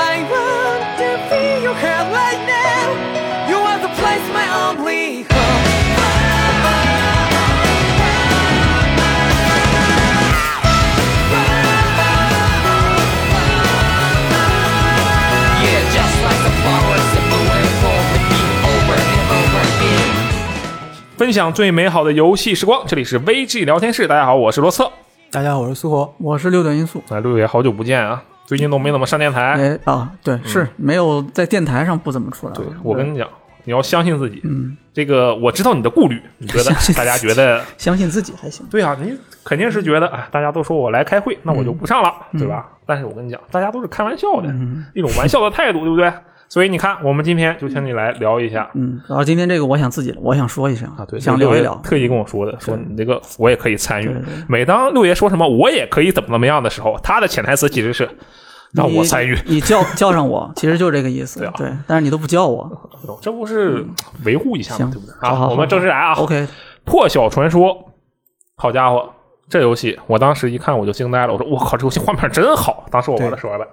I want to feel your hair right now. You are the place, my only home. Yeah, just like the flowers that bloom and fall with me over and over again. 分享最美好的游戏时光，这里是 VG 聊天室。大家好，我是罗策。大家好，我是苏活。我是六点因素。哎，六爷好久不见啊，最近都没怎么上电台。哎啊，对，是没有在电台上不怎么出来。对我跟你讲，你要相信自己。嗯，这个我知道你的顾虑，你觉得大家觉得 相信自己还行。对啊，你肯定是觉得哎，大家都说我来开会，那我就不上了，嗯对吧？但是我跟你讲，大家都是开玩笑的，一种玩笑的态度，对不对？所以你看，我们今天就请你来聊一下。嗯，然后今天这个我想自己，我想说一下啊，对，想聊一聊。特意跟我说的，说你这个我也可以参与。每当六爷说什么我也可以怎么怎么样的时候，他的潜台词其实是让我参与。你你叫叫上我，其实就是这个意思。对啊对，但是你都不叫我。这不是维护一下吗？行对不对？好好啊，我们正式来啊。OK，破晓传说，好家伙，这游戏我当时一看我就惊呆了，我说我靠，这游戏画面真好！当时我玩的时候的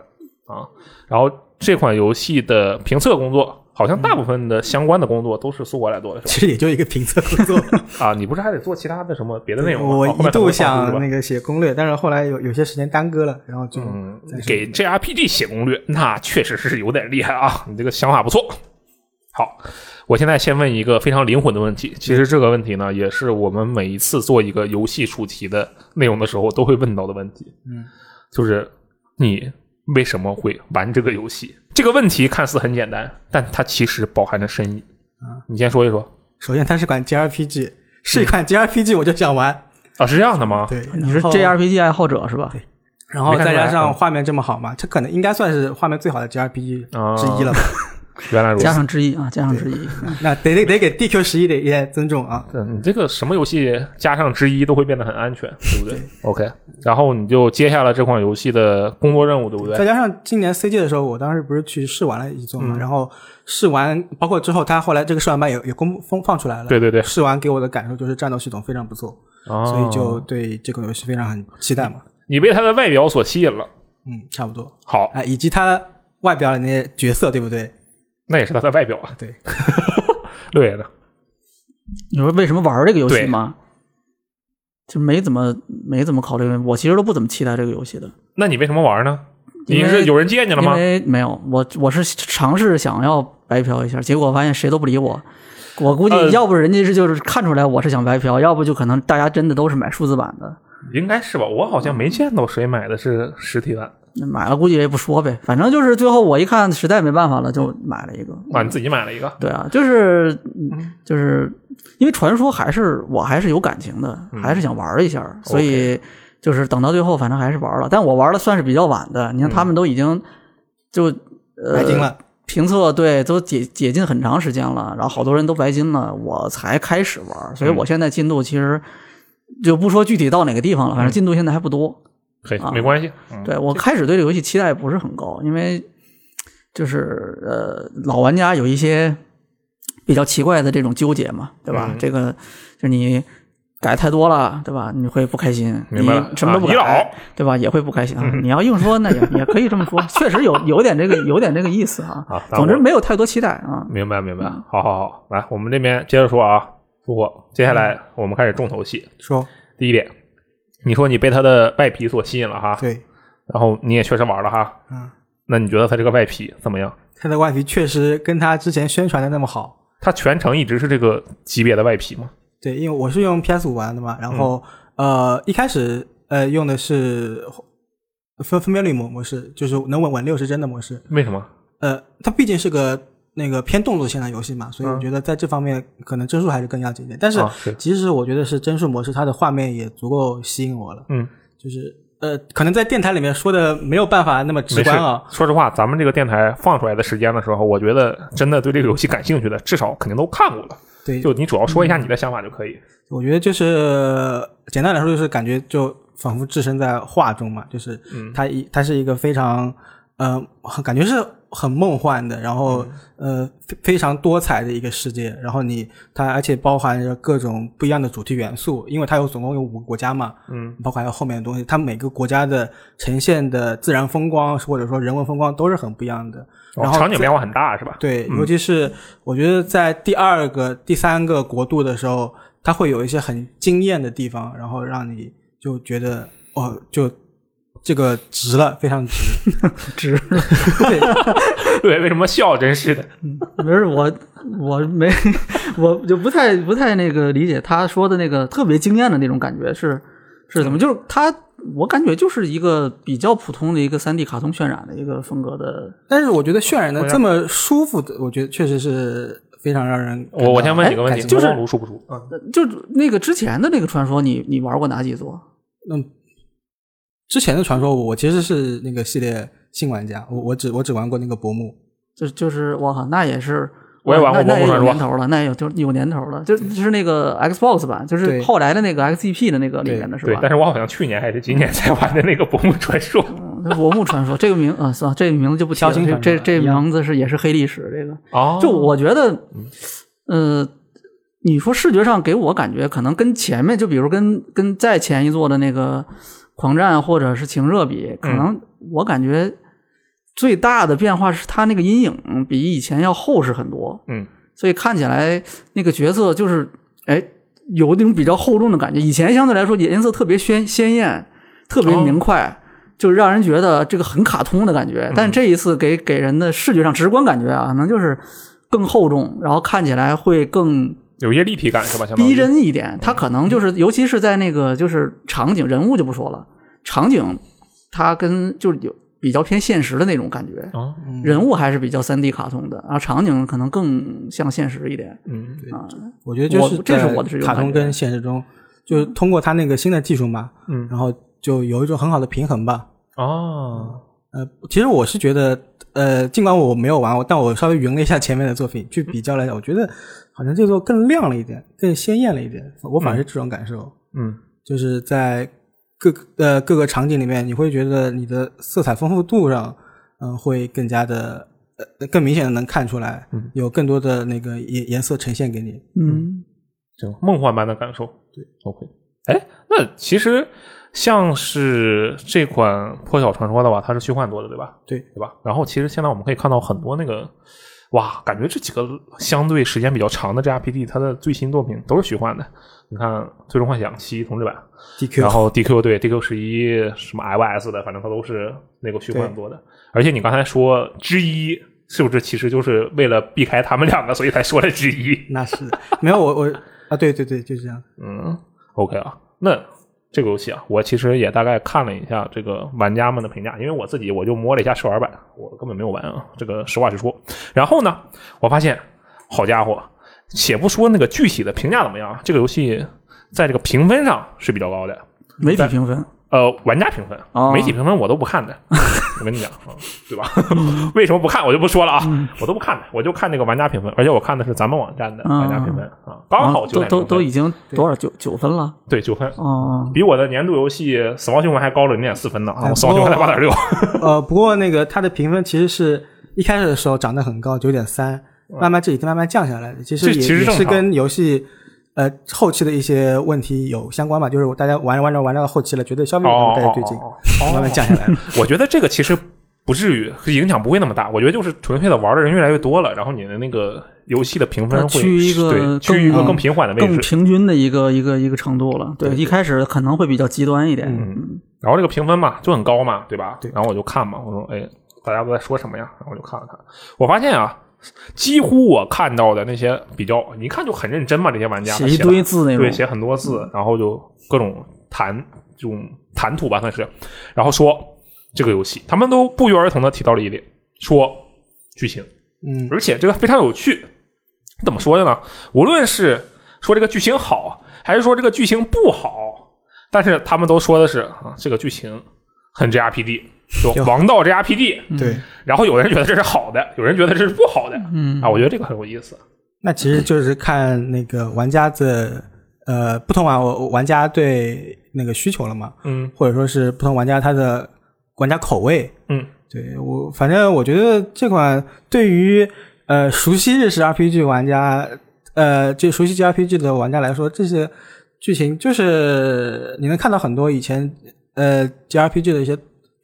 啊，然后这款游戏的评测工作，好像大部分的相关的工作都是苏国来做的，其实也就一个评测工作，啊，你不是还得做其他的什么别的内容吗？我一度想那个写攻略，但是后来有有些时间耽搁了，然后就给 JRPG 写攻略，那确实是有点厉害啊！你这个想法不错。好，我现在先问一个非常灵魂的问题。其实这个问题呢，也是我们每一次做一个游戏主题的内容的时候都会问到的问题。嗯，就是你为什么会玩这个游戏？这个问题看似很简单，但它其实包含着深意。啊，你先说一说首先它是款 JRPG，是一款 JRPG 我就想玩，啊，是这样的吗？对，你是 JRPG 爱好者是吧？然后再加上嗯画面这么好嘛，这可能应该算是画面最好的 JRPG 啊之一了吧？原来如此加。上之一啊，加上之一。那得得得给 DQ 十一得也尊重啊。对，你这个什么游戏加上之一都会变得很安全，对不对 o k 然后你就接下了这款游戏的工作任务，对不对？再加上今年 CG 的时候，我当时不是去试玩了一座嘛，嗯然后试完，包括之后他后来这个试玩版也也公布放放出来了。对对对，试完给我的感受就是战斗系统非常不错，哦所以就对这个游戏非常很期待嘛。你被它的外表所吸引了。嗯，差不多。好，哎，以及它外表的那些角色，对不对？那也是他的外表啊。对，六爷的，你说为什么玩这个游戏吗？就没怎么没怎么考虑，我其实都不怎么期待这个游戏的。那你为什么玩呢？你是有人借你了吗因？为没有，我我是尝试想要白嫖一下，结果发现谁都不理我。我估计呃要不人家是就是看出来我是想白嫖，要不就可能大家真的都是买数字版的，应该是吧？我好像没见到谁买的是实体版买了估计也不说呗。反正就是最后我一看实在没办法了，就买了一个。啊，你自己买了一个。对啊，就是嗯就是因为传说还是我还是有感情的，还是想玩一下，所以就是等到最后反正还是玩了。但我玩的算是比较晚的，你看他们都已经就呃白金了。评测对都解解禁很长时间了，然后好多人都白金了，我才开始玩，所以我现在进度其实就不说具体到哪个地方了，反正进度现在还不多。可以，啊没关系。嗯，对我开始对这个游戏期待不是很高，因为就是呃老玩家有一些比较奇怪的这种纠结嘛，对吧？嗯这个就你改太多了，对吧？你会不开心，明白了你什么都不改，对吧？也会不开心啊。你要硬说，那也 也可以这么说，确实有有点这个有点这个意思啊。啊，总之没有太多期待啊。明白明白。好好好，来，我们这边接着说啊，复活。接下来我们开始重头戏。说第一点，你说你被它的外皮所吸引了哈，对，然后你也确实玩了哈，嗯，那你觉得它这个外皮怎么样？它的外皮确实跟它之前宣传的那么好。它全程一直是这个级别的外皮吗？对，因为我是用 PS 五玩的嘛，然后、嗯呃一开始呃用的是分分辨率模模式，就是能稳稳六十帧的模式。为什么？呃，它毕竟是个那个偏动作线的游戏嘛，所以我嗯觉得在这方面可能帧数还是更要紧一点。但是其实我觉得是帧数模式，它的画面也足够吸引我了。嗯，就是呃，可能在电台里面说的没有办法那么直观啊。。说实话，咱们这个电台放出来的时间的时候，我觉得真的对这个游戏感兴趣的，至少肯定都看过了。对，就你主要说一下你的想法就可以。我觉得就是呃简单来说，就是感觉就仿佛置身在画中嘛，就是嗯它一它是一个非常呃，感觉是很梦幻的，然后、呃非非常多彩的一个世界。然后你它而且包含着各种不一样的主题元素，因为它有总共有五个国家嘛，嗯，包括还有后面的东西，它每个国家的呈现的自然风光或者说人文风光都是很不一样的。然后哦场景变化很大是吧？对，尤其是我觉得在第二个、第三个国度的时候，它会有一些很惊艳的地方，然后让你就觉得哦，就这个值了，非常值。值。对，对，为什么笑？真是的，没事，我我没我就不太不太那个理解他说的那个特别惊艳的那种感觉是是怎么？就是他我感觉就是一个比较普通的一个三 D 卡通渲染的一个风格的。但是我觉得渲染的这么舒服的，我觉得确实是非常让人我我先问几个问题，哎就是魔方炉舒不舒？嗯，就是那个之前的那个传说你，你玩过哪几座？嗯，之前的传说，我其实是那个系列新玩家，我我只我只玩过那个薄暮。就就是我靠，那也是。我也玩过那那也有魔方传说年头了，那也有就有年头了，就就是那个 Xbox 版，就是后来的那个 XGP 的那个里面的是吧，？对但是我好像去年还是今年才玩的那个《薄暮传说》。那薄暮传说这个名啊，算了，这个名字就不提了。这这这名字是也是黑历史。这个哦就我觉得，呃，你说视觉上给我感觉可能跟前面，就比如跟跟再前一座的那个狂战或者是情热比，可能我感觉最大的变化是它那个阴影比以前要厚实很多。嗯，所以看起来那个角色就是哎有那种比较厚重的感觉。以前相对来说颜色特别鲜鲜艳，特别明快。就是让人觉得这个很卡通的感觉，但这一次给给人的视觉上直观感觉啊，可能就是更厚重，然后看起来会更有一些立体感是吧？相当逼真一点。它可能就是，尤其是在那个就是场景人物就不说了，场景它跟就是有比较偏现实的那种感觉，啊，人物还是比较三 D 卡通的，然后场景可能更像现实一点。嗯，我觉得就是这是我的这种卡通跟现实中，就通过它那个新的技术嘛，嗯然后就有一种很好的平衡吧。哦，呃，其实我是觉得，呃，尽管我没有玩过，但我稍微云了一下前面的作品，去比较来讲，我觉得好像这座更亮了一点，更鲜艳了一点。我反而是这种感受，嗯就是在各呃各个场景里面，你会觉得你的色彩丰富度上，嗯、会更加的呃更明显的能看出来，有更多的那个颜颜色呈现给你。嗯，这种梦幻般的感受。对，OK。哎，那其实像是这款《破晓传说》的话，它是虚幻多的，对吧？对对吧？然后其实现在我们可以看到很多那个，哇，感觉这几个相对时间比较长的 JRPG，它的最新作品都是虚幻的。你看《最终幻想七》同志版，DQ，然后 DQ 对 DQ 十一什么 iOS 的，反正它都是那个虚幻做的。而且你刚才说之一，是不是其实就是为了避开他们两个，所以才说的之一？那是没有我我啊，对对对，就是这样。嗯，OK 啊，那这个游戏啊，我其实也大概看了一下这个玩家们的评价，因为我自己我就摸了一下试玩版，我根本没有玩啊，这个实话实说。然后呢，我发现，好家伙，且不说那个具体的评价怎么样，这个游戏在这个评分上是比较高的。媒体评分呃，玩家评分、哦媒体评分我都不看的，我跟你讲，啊对吧？为什么不看我就不说了啊，我都不看的，我就看那个玩家评分，而且我看的是咱们网站的玩家评分啊，刚好啊都都都已经多少九九分了？对九分，哦，比我的年度游戏《死亡循环》还高了零点四分呢啊！死亡循环》才不过八点六，呃，不过那个它的评分其实是一开始的时候涨得很高，九点三，慢慢这几天慢慢降下来的。其实这也是跟游戏呃后期的一些问题有相关吧，就是大家玩着玩着玩到后期了，觉得消费感不太对劲，哦慢慢降下来了。我觉得这个其实不至于影响不会那么大，我觉得就是纯粹的玩的人越来越多了，然后你的那个游戏的评分会趋于一个趋于一个更平缓的位置更。平均的一个一个一个程度了。对，一开始可能会比较极端一点。嗯然后这个评分嘛就很高嘛，对吧？对然后我就看嘛，我说哎，大家都在说什么呀？然后我就看了看，我发现啊，几乎我看到的那些比较，你一看就很认真嘛，这些玩家写一堆字那种。对，写很多字，然后就各种谈这种谈吐吧，算是，然后说这个游戏，他们都不约而同的提到了一点，说剧情，嗯，而且这个非常有趣。怎么说的呢？无论是说这个剧情好，还是说这个剧情不好，但是他们都说的是啊，这个剧情很 JRPG，就就王道 JRPG。对，然后有人觉得这是好的，有人觉得这是不好的。嗯啊，我觉得这个很有意思。那其实就是看那个玩家的呃不同玩玩家对那个需求了嘛，嗯或者说是不同玩家他的玩家口味，嗯，对我，反正我觉得这款对于呃熟悉日式 RPG 玩家，呃，就熟悉 JRPG 的玩家来说，这些剧情就是你能看到很多以前呃 JRPG 的一些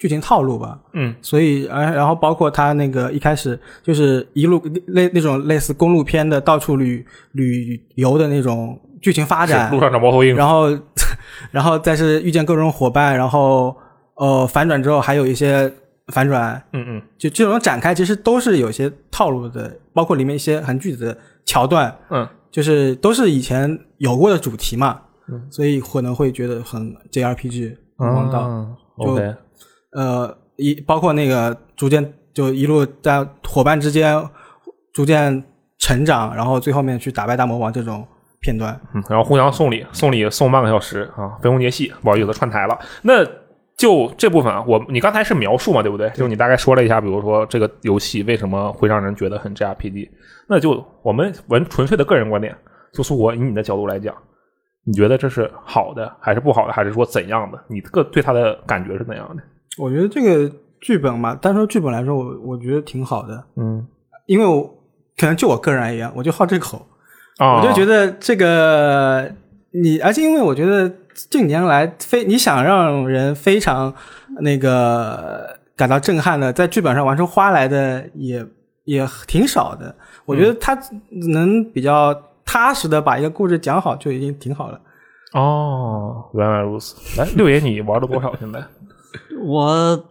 剧情套路吧。嗯。所以，呃，然后包括他那个一开始就是一路类那种类似公路片的到处旅旅游的那种剧情发展，路上找猫头鹰，然后，然后再是遇见各种伙伴，然后呃反转之后还有一些反转，嗯嗯。就这种展开其实都是有些套路的，包括里面一些很具体的桥段，嗯，就是都是以前有过的主题嘛，嗯。所以可能会觉得很 JRPG 很王道，啊就呃，一包括那个逐渐就一路在伙伴之间逐渐成长，然后最后面去打败大魔王这种片段，嗯，然后互相送礼，送礼送半个小时啊，分工节戏，不好意思串台了。那就这部分啊，我你刚才是描述嘛，对不对？就你大概说了一下，比如说这个游戏为什么会让人觉得很 JRPG，那就我们闻纯粹的个人观点，就苏活以你的角度来讲，你觉得这是好的还是不好的，还是说怎样的？你个对他的感觉是怎样的？我觉得这个剧本嘛，单说剧本来说，我我觉得挺好的，嗯因为我可能就我个人而言，我就好这口，啊，我就觉得这个你，而且因为我觉得近年来非你想让人非常那个感到震撼的，在剧本上玩出花来的也也挺少的。我觉得他能比较踏实的把一个故事讲好，就已经挺好了。哦，原来如此。来，六爷，你玩了多少？现在？我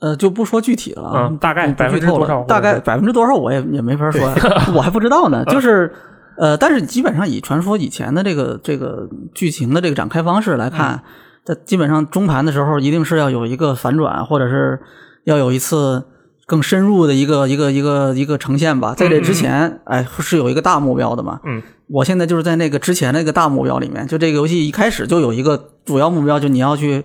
呃就不说具体了大概不百分之剧透了多少大概百分之多少我也也没法说，我还不知道呢。就是呃，但是基本上以传说以前的这个这个剧情的这个展开方式来看，在基本上中盘的时候一定是要有一个反转，或者是要有一次。更深入的一个一个一个一个呈现吧，在这之前，哎，是有一个大目标的嘛。嗯，我现在就是在那个之前那个大目标里面，就这个游戏一开始就有一个主要目标，就你要去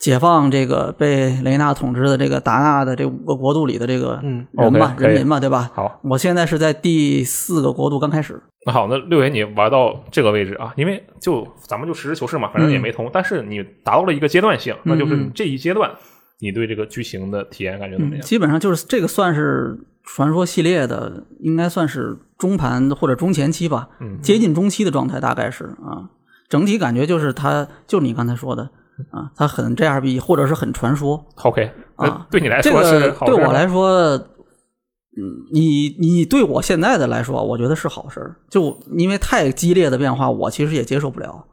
解放这个被雷纳统治的这个达纳的这五个国度里的这个嗯人嘛 OK，可以人民嘛，对吧？好，我现在是在第四个国度刚开始，那好，那六爷你玩到这个位置啊，因为就咱们就实事求是嘛，反正也没通，但是你达到了一个阶段性，那就是这一阶段你对这个剧情的体验感觉怎么嗯，样？基本上就是这个算是传说系列的，应该算是中盘或者中前期吧，嗯接近中期的状态大概是啊。整体感觉就是它，就你刚才说的啊，它很 JRPG 或者是很传说，OK，啊对你来这说是对我来说，嗯，你你对我现在的来说，我觉得是好事儿。就因为太激烈的变化，我其实也接受不了。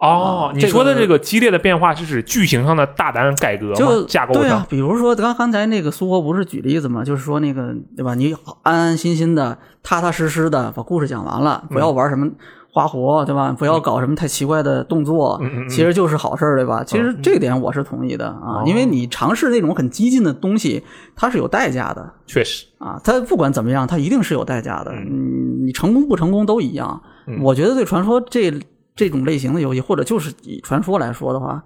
哦，你说的这个激烈的变化是指剧情上的大胆改革就吗？架构对啊上，，比如说刚刚才那个苏活不是举例子嘛，就是说那个对吧？你安安心心的、踏踏实实的把故事讲完了，不要玩什么花活，对吧？不要搞什么太奇怪的动作，其实就是好事儿，对吧？其实这点我是同意的啊，哦因为你尝试那种很激进的东西，它是有代价的。确实，啊，它不管怎么样，它一定是有代价的。嗯，你成功不成功都一样。嗯我觉得对传说这这种类型的游戏，或者就是以传说来说的话，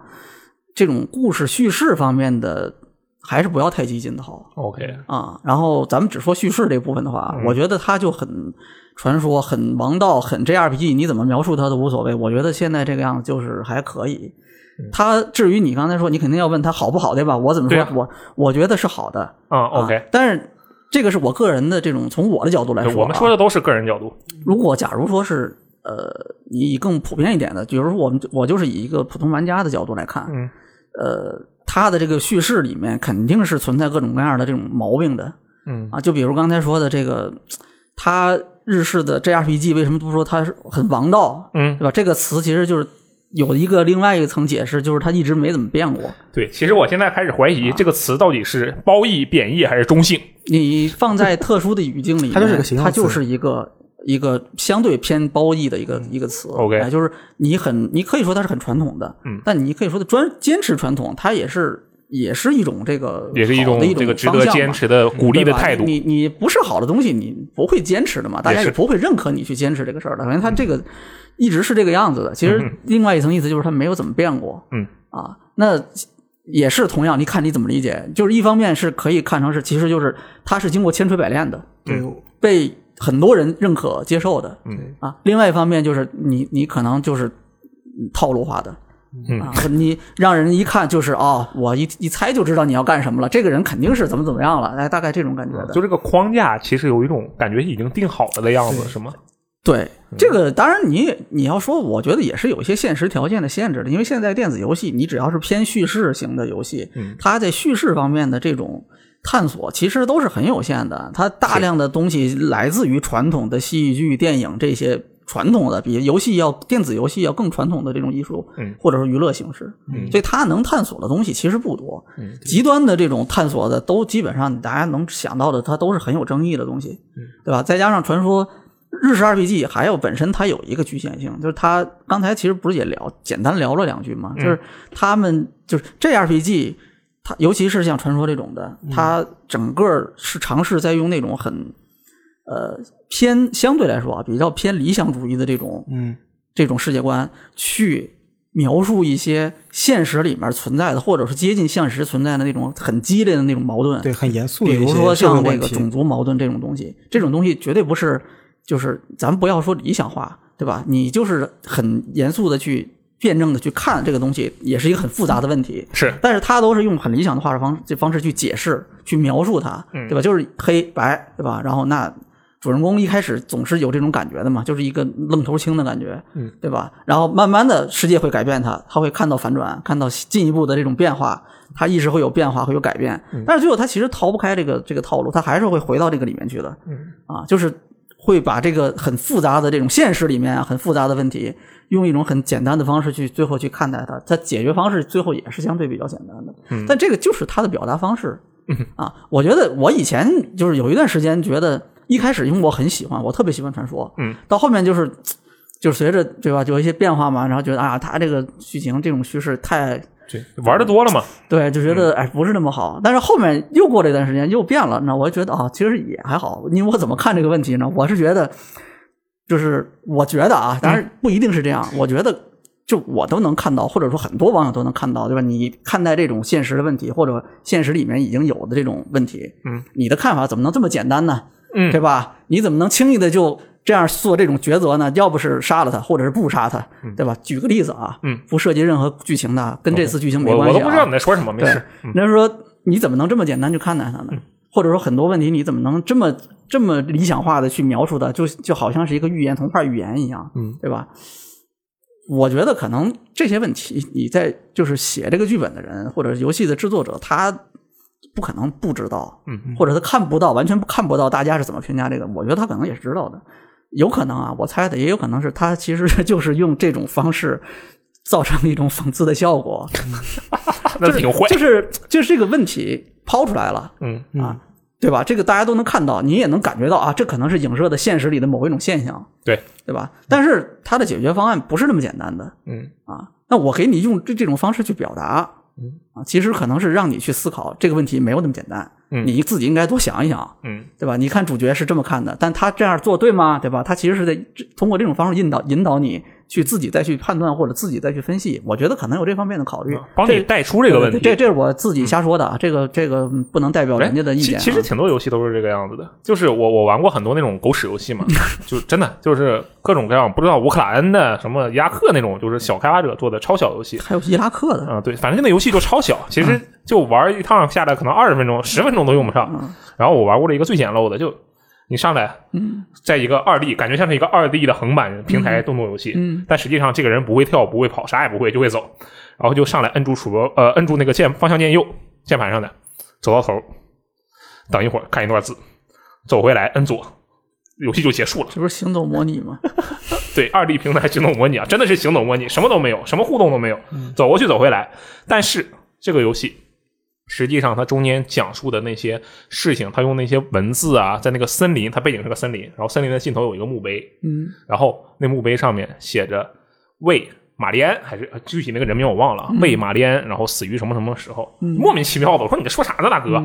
这种故事叙事方面的还是不要太激进的好 OK，啊。然后咱们只说叙事这部分的话，嗯我觉得它就很传说、很王道、很 JRPG，你怎么描述它都无所谓。我觉得现在这个样子就是还可以。它至于你刚才说，你肯定要问它好不好，对吧？我怎么说？啊我我觉得是好的。啊啊，OK，但是这个是我个人的这种从我的角度来说、啊，我们说的都是个人角度，如果假如说是呃，你以更普遍一点的，比如说我们我就是以一个普通玩家的角度来看，嗯，呃，它的这个叙事里面肯定是存在各种各样的这种毛病的，嗯啊，就比如刚才说的这个，它日式的 JRPG 为什么不说它是很王道，嗯，对吧？这个词其实就是有一个另外一层解释，就是它一直没怎么变过。对。其实我现在开始怀疑这个词到底是褒义、贬义还是中性。你放在特殊的语境里面，它就是个形容词它就是一个一个相对偏褒义的一个、一个词。OK 哎就是你很，你可以说它是很传统的，嗯，但你可以说的专坚持传统，它也是也是一种这个也是一种这个值得坚持的鼓励的态度。你你不是好的东西，你不会坚持的嘛，大家也是不会认可你去坚持这个事儿的。反正它这个一直是这个样子的。其实另外一层意思就是它没有怎么变过。嗯啊，那也是同样，你看你怎么理解？就是一方面是可以看成是，其实就是它是经过千锤百炼的，对，被很多人认可接受的。嗯啊，另外一方面就是你你可能就是嗯套路化的嗯啊，你让人一看就是哦，我一一猜就知道你要干什么了，这个人肯定是怎么怎么样了，哎，大概这种感觉的。就这个框架，其实有一种感觉已经定好了的样子，是吗？对这个，当然你你要说，我觉得也是有一些现实条件的限制的，因为现在电子游戏，你只要是偏叙事型的游戏，嗯它在叙事方面的这种探索其实都是很有限的，它大量的东西来自于传统的戏剧、电影这些传统的，比游戏要电子游戏要更传统的这种艺术，嗯或者说娱乐形式，嗯。所以它能探索的东西其实不多，嗯极端的这种探索的都基本上大家能想到的，它都是很有争议的东西，嗯对吧？再加上传说日式 RPG 还有本身它有一个局限性，就是它刚才其实不是也聊简单聊了两句嘛，就是他们就是这 RPG，它尤其是像传说这种的，它整个是尝试在用那种很呃偏相对来说啊比较偏理想主义的这种嗯这种世界观去描述一些现实里面存在的，或者是接近现实存在的那种很激烈的那种矛盾。对，很严肃的比如说像这。个种族矛盾这种东西，这种东西绝对不是，就是咱们不要说理想化，对吧？你就是很严肃的去辩证的去看这个东西，也是一个很复杂的问题。是，但是他都是用很理想的画方这方式去解释、去描述它，嗯对吧？就是黑白，对吧？然后那主人公一开始总是有这种感觉的嘛，就是一个愣头青的感觉，嗯，对吧？然后慢慢的世界会改变他，他会看到反转，看到进一步的这种变化，他意识会有变化，会有改变。嗯但是最后他其实逃不开这个这个套路，他还是会回到这个里面去的，嗯啊，就是会把这个很复杂的这种现实里面啊很复杂的问题，用一种很简单的方式去最后去看待它，它解决方式最后也是相对比较简单的，嗯但这个就是他的表达方式啊。我觉得我以前就是有一段时间觉得，一开始因为我很喜欢，我特别喜欢传说，嗯，到后面就是。就是随着对吧，有一些变化嘛，然后觉得啊，他这个剧情这种叙事太对，玩的多了嘛，对，就觉嗯得哎不是那么好。但是后面又过了一段时间又变了，那我就觉得啊，其实也还好。因为我怎么看这个问题呢？我是觉得，就是我觉得啊，当然不一定是这样。我觉得就我都能看到，或者说很多网友都能看到，对吧？你看待这种现实的问题，或者现实里面已经有的这种问题，嗯，你的看法怎么能这么简单呢？嗯对吧？你怎么能轻易的就这样做这种抉择呢？要不是杀了他，或者是不杀他，对吧？举个例子啊，嗯，不涉及任何剧情的，跟这次剧情没关系、啊。我我都不知道你在说什么，没事，，嗯那是说你怎么能这么简单去看待他呢？或者说很多问题你怎么能这么这么理想化的去描述的，就就好像是一个寓言童话寓言一样，嗯，对吧？我觉得可能这些问题，你在就是写这个剧本的人或者游戏的制作者，他不可能不知道，嗯，或者他看不到，完全看不到大家是怎么评价这个。我觉得他可能也是知道的，有可能啊，我猜的，也有可能是他其实就是用这种方式造成一种讽刺的效果，那挺坏，就是就是这个问题抛出来了嗯啊，对吧？这个大家都能看到，你也能感觉到啊，这可能是影射的现实里的某一种现象，对对吧？但是它的解决方案不是那么简单的嗯啊。那我给你用这这种方式去表达，嗯啊，其实可能是让你去思考这个问题没有那么简单，嗯你自己应该多想一想，嗯对吧？你看主角是这么看的，但他这样做对吗？对吧？他其实是在通过这种方式引导引导你去自己再去判断或者自己再去分析。我觉得可能有这方面的考虑，帮你带出这个问题。这这是我自己瞎说的啊，这个这个嗯不能代表人家的意见啊。其其实挺多游戏都是这个样子的，就是我我玩过很多那种狗屎游戏嘛，就真的就是各种各样，不知道乌克兰的什么伊拉克那种，就是小开发者做的超小游戏。还有伊拉克的，啊、对，反正那游戏就超小，其实就玩一趟下来，可能二十分钟、十分钟都用不上。嗯然后我玩过了一个最简陋的，就你上来，嗯在一个二 D，感觉像是一个二 D 的横版平台动作游戏，嗯但实际上这个人不会跳，不会跑，啥也不会，就会走，然后就上来摁住鼠标，呃，摁住那个键方向键右键盘上的，走到头，等一会儿看一段字，走回来摁左，游戏就结束了。这不是行走模拟吗？对，二 D 平台行走模拟啊，真的是行走模拟，什么都没有，什么互动都没有，走过去走回来。但是这个游戏实际上它中间讲述的那些事情，他用那些文字啊，在那个森林，它背景是个森林，然后森林的尽头有一个墓碑，嗯然后那墓碑上面写着为玛丽安，还是呃具体那个人名我忘了，啊，为玛丽安，然后死于什么什么时候，莫名其妙的。我说你在说啥呢，大哥？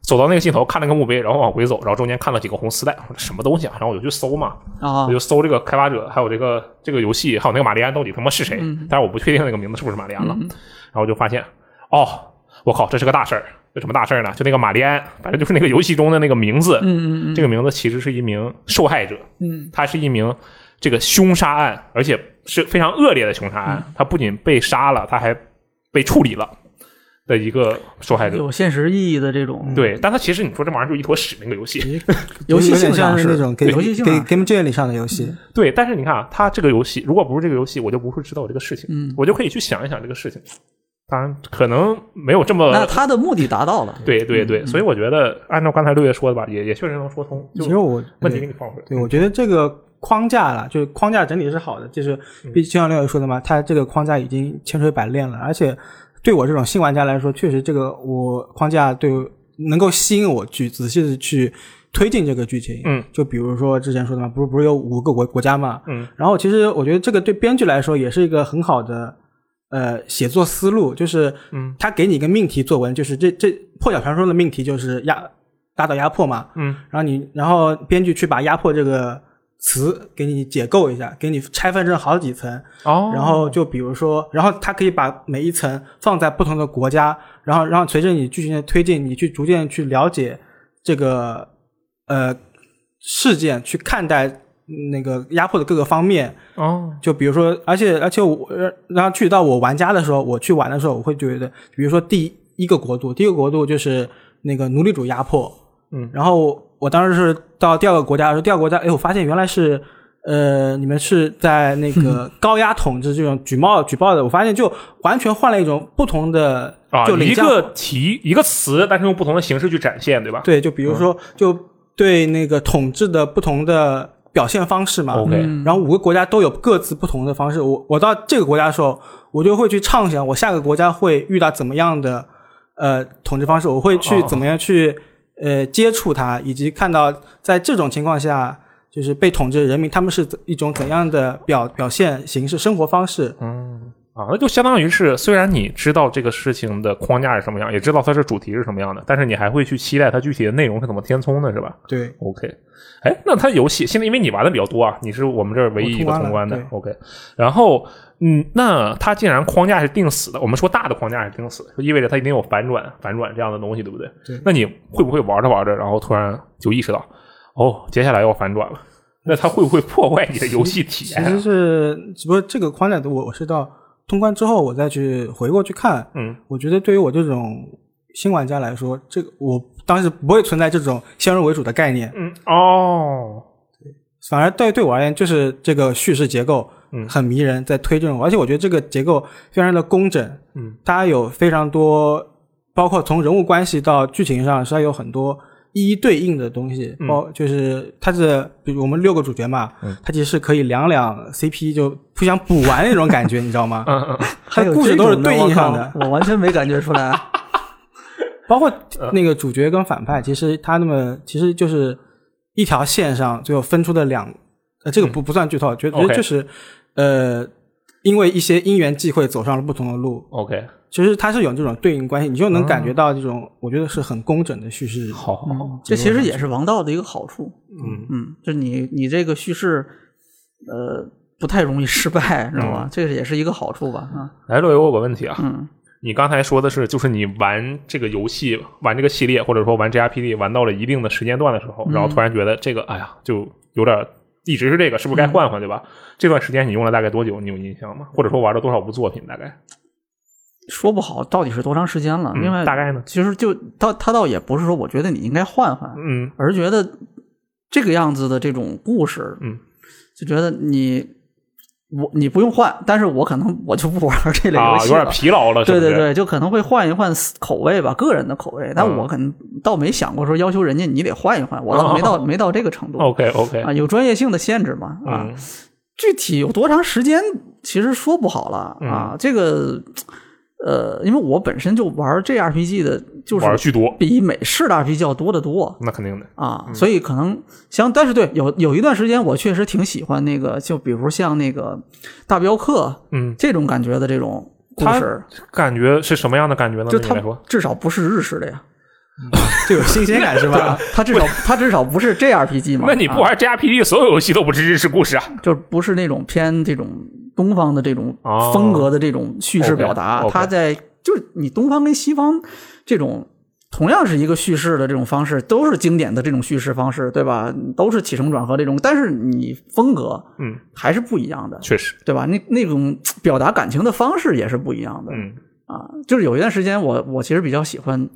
走到那个尽头，看那个墓碑，然后往回走，然后中间看到几个红丝带，我说什么东西啊？然后我就去搜嘛，啊我就搜这个开发者，还有这个这个游戏，还有那个玛丽安到底他妈是谁？但是我不确定那个名字是不是玛丽安了。然后我就发现，哦，我靠，这是个大事儿。有什么大事儿呢？就那个玛丽安，反正就是那个游戏中的那个名字。嗯嗯这个名字其实是一名受害者，嗯他是一名这个凶杀案，而且是非常恶劣的凶杀案，他不仅被杀了，他还被处理了的一个受害者。有现实意义的这种，对，但他其实你说这玩意儿就一坨屎，那个游戏。游戏有点性上是像那种给游戏性给上 Game Jam 里上的游戏，对，但是你看啊，他这个游戏如果不是这个游戏，我就不会知道这个事情，嗯我就可以去想一想这个事情。当然，可能没有这么那他的目的达到了。对对对，所以我觉得按照刚才六月说的吧，也也确实能说通。其实我问题给你放回来。对，我觉得这个框架了，就是框架整体是好的，就是嗯毕竟就像六爷说的嘛，它这个框架已经千锤百炼了，而且对我这种新玩家来说，确实这个我框架对能够吸引我去仔细的去推进这个剧情。嗯，就比如说之前说的嘛，不是不是有五个国国家嘛，嗯，然后其实我觉得这个对编剧来说也是一个很好的。呃，写作思路就是，嗯，他给你一个命题作文，就是这这破晓传说的命题就是压打倒压迫嘛，嗯，然后你，然后编剧去把“压迫”这个词给你解构一下，给你拆分成好几层，哦，然后就比如说，然后他可以把每一层放在不同的国家，然后，然后随着你剧情的推进，你去逐渐去了解这个呃事件，去看待那个压迫的各个方面。哦，就比如说，而且而且我，呃然后去到我玩家的时候，我去玩的时候，我会觉得，比如说第一个国度，第一个国度就是那个奴隶主压迫，嗯，然后我当时是到第二个国家的时候，第二个国家，哎，我发现原来是，呃，你们是在那个高压统治这种举报举报的，我发现就完全换了一种不同的，啊，就一个题一个词，但是用不同的形式去展现，对吧？对，就比如说，就对那个统治的不同的表现方式嘛然后五个国家都有各自不同的方式。我我到这个国家的时候，我就会去畅想，我下个国家会遇到怎么样的呃统治方式，我会去哦怎么样去、呃接触它，以及看到在这种情况下，就是被统治的人民他们是一种怎样的表表现形式、生活方式。啊，那就相当于是，虽然你知道这个事情的框架是什么样，也知道它是主题是什么样的，但是你还会去期待它具体的内容是怎么填充的，是吧对，？OK，哎，那它游戏现在因为你玩的比较多啊，你是我们这儿唯一一个通通关的，OK。然后，嗯，那它既然框架是定死的，我们说大的框架是定死的，就意味着它一定有反转、反转这样的东西，对不对？对那你会不会玩着玩着，然后突然就意识到，哦，接下来要反转了？那它会不会破坏你的游戏体验啊？其实是只不过这个框架的我我是到通关之后，我再去回过去看，嗯，我觉得对于我这种新玩家来说，这个我当时不会存在这种先入为主的概念，嗯，哦，反而对对我而言，就是这个叙事结构嗯很迷人，在推这种，而且我觉得这个结构非常的工整，嗯，它有非常多，包括从人物关系到剧情上，是它有很多一一对应的东西，包就是它是比如我们六个主角嘛，嗯它其实是可以两两 CP 就互相补完那种感觉，你知道吗？还有故事都是对应上的我完全没感觉出来。包括呃那个主角跟反派，其实他那么其实就是一条线上最后分出的两，呃，这个不不算剧透，觉觉得就是呃，因为一些因缘际会走上了不同的路，OK，其实它是有这种对应关系，你就能感觉到这种，我觉得是很工整的叙事。好好好，这其实也是王道的一个好处。嗯嗯，就你你这个叙事，呃，不太容易失败，知道吧？这个也是一个好处吧？啊，来，洛有我有个问题啊，嗯，你刚才说的是，就是你玩这个游戏、玩这个系列，或者说玩 GRPD，玩到了一定的时间段的时候，然后突然觉得这个，哎呀，就有点一直是这个，是不是该换换，对吧？这段时间你用了大概多久？你有印象吗？或者说玩了多少部作品？大概？说不好到底是多长时间了。嗯另外，大概呢其实就倒他倒也不是说我觉得你应该换换，嗯而是觉得这个样子的这种故事，嗯，就觉得你我你不用换，但是我可能我就不玩这类游戏了。有点疲劳了，是是？对对对，就可能会换一换口味吧，个人的口味。但嗯我可能倒没想过说要求人家你得换一换，我倒没到、没到这个程度。OK OK，啊，有专业性的限制嘛啊。嗯具体有多长时间，其实说不好了嗯啊。这个呃，因为我本身就玩 JRPG 的，就是玩巨多，比美式的 RPG 要多得多那肯定的。啊，所以可能像，但是对，有有一段时间我确实挺喜欢那个，就比如像那个大镖客嗯，这种感觉的这种故它事，感觉是什么样的感觉呢？就它对你来说，至少不是日式的呀，就有新鲜感是吧？他至少他至少不是 JRPG 嘛。啊那你不玩 JRPG，所有游戏都不是日式故事啊？就不是那种偏这种东方的这种哦。风格的这种叙事表达它在就是你东方跟西方这种同样是一个叙事的这种方式，都是经典的这种叙事方式，对吧？都是起承转合这种，但是你风格嗯，还是不一样的，确实，对吧？那那种表达感情的方式也是不一样的。嗯。啊，就是有一段时间我我其实比较喜欢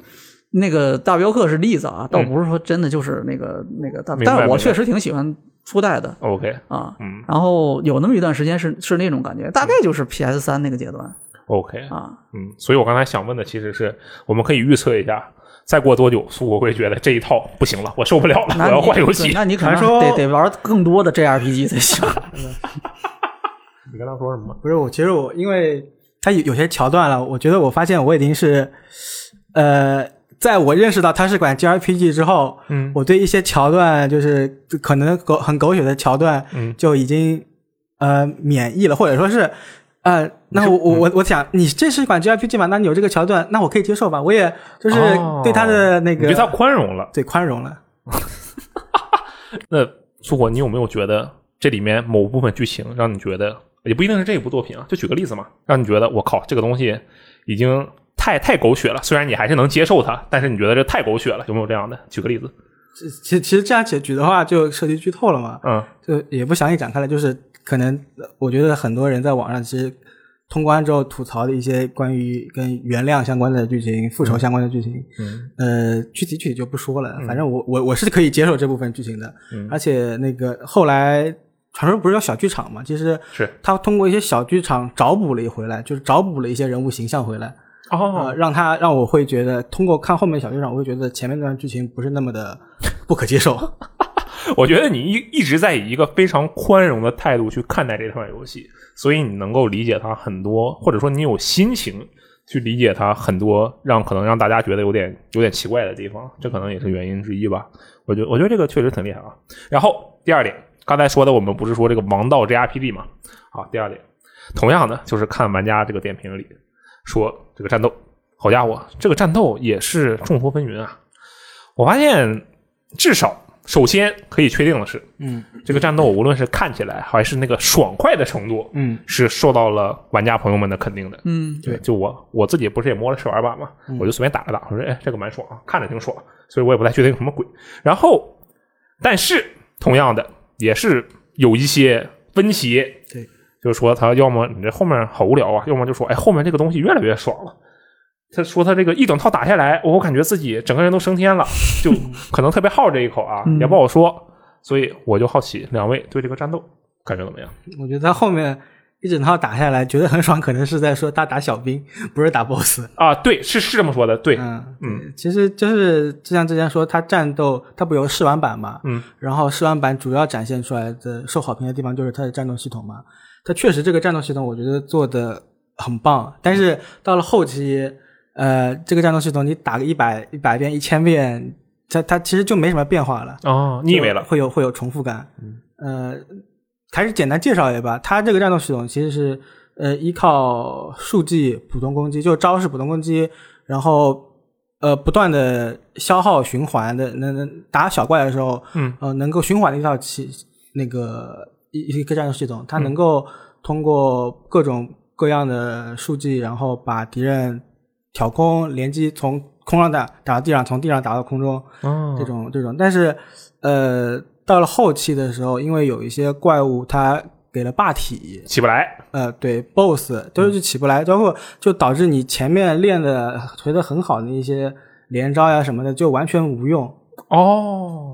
那个大镖客是例子啊，倒不是说真的就是那个那个大，但是我确实挺喜欢初代的，OK，啊。嗯然后有那么一段时间是是那种感觉，大概就是 PS 三那个阶段，OK，啊。嗯，所以我刚才想问的其实是，我们可以预测一下，再过多久苏国会觉得这一套不行了，我受不了了，我那你要换游戏。那你可能说得得玩更多的 JRPG 才行。你刚才说什么？不是我，其实我因为他有有些桥段了，我觉得我发现我已经是，呃，在我认识到它是款 JRPG 之后，嗯我对一些桥段就是可能狗很狗血的桥段，嗯就已经呃免疫了，或者说是。呃，那我我我我想，你这是一款 JRPG 嘛？那你有这个桥段，那我可以接受吧？我也就是对他的那个，对他宽容了。对宽容了。那苏果，你有没有觉得这里面某部分剧情让你觉得，也不一定是这一部作品啊？就举个例子嘛，让你觉得我靠，这个东西已经太太狗血了。虽然你还是能接受它，但是你觉得这太狗血了，有没有这样的？举个例子。其其其实这样解举的话，就涉及剧透了嘛。嗯就也不详细展开了，就是可能呃我觉得很多人在网上其实通关之后吐槽的一些关于跟原谅相关的剧情、复仇相关的剧情，嗯呃，具体具体就不说了。反正我我我是可以接受这部分剧情的，嗯而且那个后来传说不是有小剧场嘛，其实是他通过一些小剧场找补了一回来，就是找补了一些人物形象回来，哦呃，让他让我会觉得通过看后面的小剧场，我会觉得前面那段剧情不是那么的 不可接受。我觉得你一一直在以一个非常宽容的态度去看待这款游戏，所以你能够理解它很多，或者说你有心情去理解它很多让可能让大家觉得有点有点奇怪的地方，这可能也是原因之一吧。我觉得我觉得这个确实挺厉害啊。然后第二点，刚才说的我们不是说这个王道 JRPG 嘛？好，第二点，同样的就是看玩家这个点评里说这个战斗，好家伙，这个战斗也是众说纷纭啊。我发现至少首先可以确定的是，嗯这个战斗无论是看起来还是那个爽快的程度，嗯是受到了玩家朋友们的肯定的。嗯，对，就我我自己不是也摸了试玩版嘛，我就随便打了打，我说哎，这个蛮爽啊，看着挺爽，所以我也不太确定什么鬼。然后，但是同样的也是有一些分歧，对，就是说他要么你这后面好无聊啊，要么就说哎后面这个东西越来越爽了。他说他这个一整套打下来，我感觉自己整个人都升天了，就可能特别好这一口啊，也不好说。所以我就好奇，两位对这个战斗感觉怎么样？我觉得他后面一整套打下来，觉得很爽，可能是在说他打小兵，不是打 BOSS。啊，对，是是这么说的，对，嗯嗯，其实就是就像之前说，他战斗他不有试玩版嘛，嗯，然后试玩版主要展现出来的受好评的地方就是他的战斗系统嘛，它确实这个战斗系统我觉得做的很棒，但是到了后期，呃，这个战斗系统你打个一百一百遍、一千遍，它它其实就没什么变化了。哦，你以为了？会有会有重复感。呃，还是简单介绍一下吧。它这个战斗系统其实是呃依靠数据普通攻击，就招式普通攻击，然后呃不断的消耗循环的，能能打小怪的时候，嗯，呃能够循环的一套系那个一一个战斗系统，它能够通过各种各样的数据，然后把敌人挑空连击，从空上打打到地上，从地上打到空中，哦，这种这种，但是呃，到了后期的时候，因为有一些怪物它给了霸体，起不来。呃，对，BOSS 都是起不来，包括就导致你前面练的锤的很好的一些连招呀什么的，就完全无用。哦，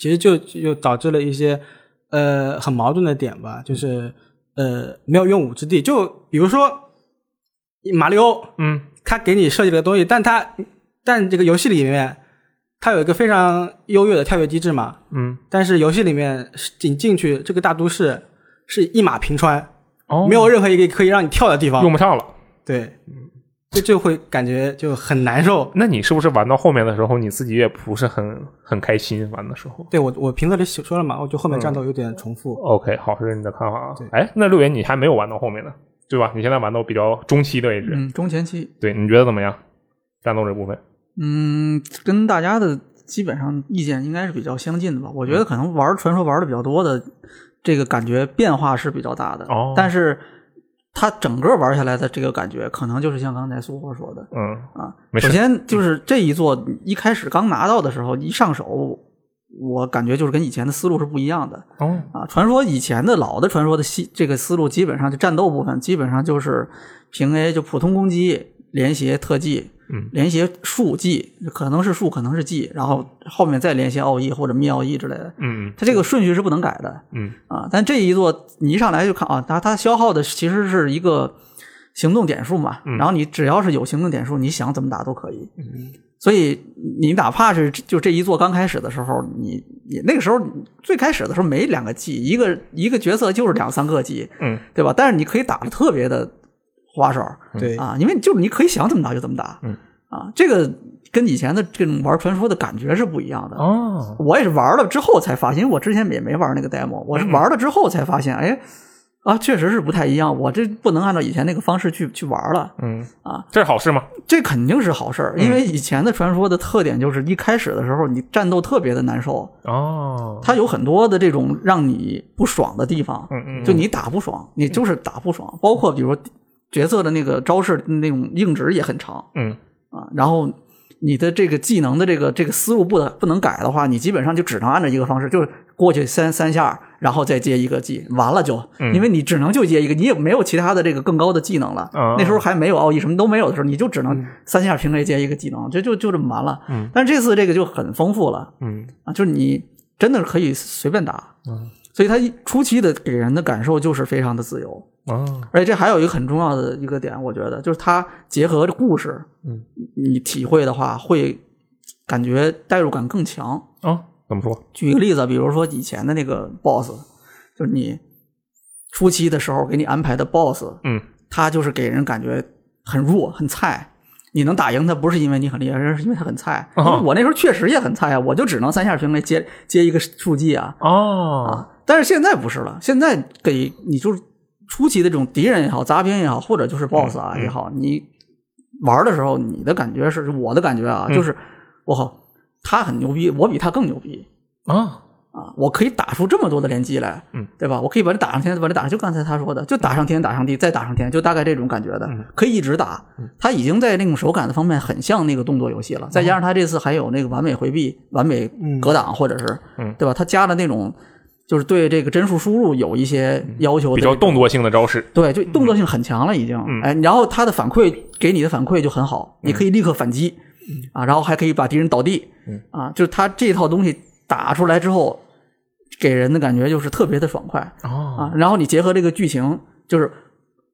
其实就就导致了一些呃很矛盾的点吧，就是呃没有用武之地。就比如说马里奥，嗯他给你设计了个东西，但他但这个游戏里面它有一个非常优越的跳跃机制嘛，嗯，但是游戏里面你进去这个大都市是一马平川，哦，没有任何一个可以让你跳的地方，用不上了。对，就就会感觉就很难受。那你是不是玩到后面的时候，你自己也不是很很开心？玩的时候对我我评测里写说了嘛，我就后面战斗有点重复。？OK，好，这是你的看法啊。哎，那六爷你还没有玩到后面呢，对吧？你现在玩到比较中期的位置，嗯，中前期，对，你觉得怎么样？战斗这部分？嗯，跟大家的基本上意见应该是比较相近的吧。我觉得可能玩传说玩的比较多的，这个感觉变化是比较大的。哦但是它整个玩下来的这个感觉，可能就是像刚才苏霍说的嗯，啊。首先就是这一座一开始刚拿到的时候，一上手，我感觉就是跟以前的思路是不一样的哦，啊。传说以前的老的传说的系这个思路，基本上就战斗部分基本上就是平 A 就普通攻击，连携特技，嗯，连携术技，可能是术，可能是技，然后后面再连携奥义或者密奥义之类的。嗯它这个顺序是不能改的嗯啊。但这一座你一上来就看啊，它它消耗的其实是一个行动点数嘛，嗯然后你只要是有行动点数，你想怎么打都可以。所以你哪怕是就这一座刚开始的时候，你你那个时候最开始的时候没两个技，一个一个角色就是两三个技，嗯对吧？但是你可以打的特别的花哨，对。啊，因为就是你可以想怎么打就怎么打，嗯。啊，这个跟以前的这种玩传说的感觉是不一样的。哦，我也是玩了之后才发现，因为我之前也没玩那个 demo，我是玩了之后才发现，哎，啊，确实是不太一样，我这不能按照以前那个方式去去玩了，嗯。啊，这是好事吗？这肯定是好事因为以前的传说的特点就是一开始的时候你战斗特别的难受，哦，它有很多的这种让你不爽的地方，嗯嗯，就你打不爽，你就是打不爽，包括比如说角色的那个招式那种硬直也很长嗯啊，然后你的这个技能的这个这个思路不能不能改的话，你基本上就只能按照一个方式，就是过去三三下，然后再接一个技，完了就，嗯因为你只能就接一个，你也没有其他的这个更高的技能了。嗯那时候还没有奥义，什么都没有的时候，你就只能三下平 A 接一个技能，就就就这么完了。嗯但是这次这个就很丰富了。嗯啊，就是你真的是可以随便打，嗯，所以它初期的给人的感受就是非常的自由，哦，而且这还有一个很重要的一个点，我觉得就是它结合着故事，嗯，你体会的话会感觉代入感更强。哦，怎么说？举个例子，比如说以前的那个 BOSS，就是你初期的时候给你安排的 BOSS，嗯他就是给人感觉很弱、很菜。你能打赢他，不是因为你很厉害，而是因为他很菜。哦因为我那时候确实也很菜啊，我就只能三下平 A 接接一个数技啊哦，啊！但是现在不是了，现在给你就是初期的这种敌人也好、杂兵也好，或者就是 BOSS 啊嗯也好，你玩的时候，你的感觉是我的感觉啊，嗯就是我靠，他很牛逼，我比他更牛逼。啊，啊，我可以打出这么多的连击来，嗯，对吧？我可以把你打上天，把你打上，就刚才他说的，就打上天，打上地，再打上天，就大概这种感觉的，嗯可以一直打。他已经在那种手感的方面很像那个动作游戏了，再加上他这次还有那个完美回避、完美格挡，或者是，嗯对吧？他加了那种就是对这个帧数输入有一些要求比，较动作性的招式。对，就动作性很强了，已经。嗯哎，然后他的反馈给你的反馈就很好，你可以立刻反击，啊，然后还可以把敌人倒地，嗯啊，就是他这套东西打出来之后，给人的感觉就是特别的爽快哦，啊。然后你结合这个剧情，就是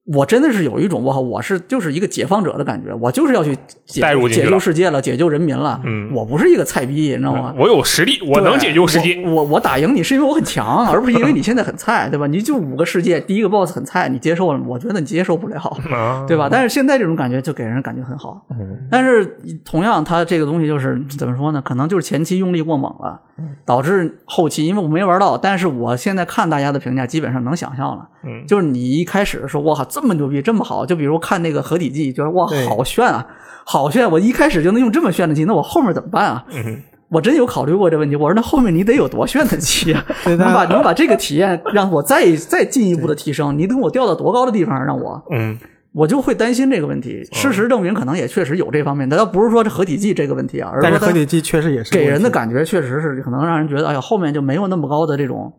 我真的是有一种我靠，我是就是一个解放者的感觉，我就是要去解带入解救世界了，解救人民了。嗯我不是一个菜逼，你知道吗？我有实力，我能解救世界。我我我打赢你是因为我很强，而不是因为你现在很菜，对吧？你就五个世界，第一个 BOSS 很菜，你接受了吗？我觉得你接受不了，啊，对吧？但是现在这种感觉就给人感觉很好。嗯但是同样，他这个东西就是怎么说呢？可能就是前期用力过猛了，导致后期，因为我没玩到，但是我现在看大家的评价，基本上能想象了。嗯就是你一开始说哇靠这么牛逼，这么好，就比如看那个合体技，觉得哇好炫啊，好炫！我一开始就能用这么炫的技，那我后面怎么办啊？嗯我真有考虑过这问题。我说那后面你得有多炫的技啊？对能把能把这个体验让我再再进一步的提升，你等我掉到多高的地方让我，嗯我就会担心这个问题。事实证明，可能也确实有这方面但，倒不是说这合体技这个问题啊，而但是合体技确实也是给人的感觉确实是可能让人觉得，哎呀，后面就没有那么高的这种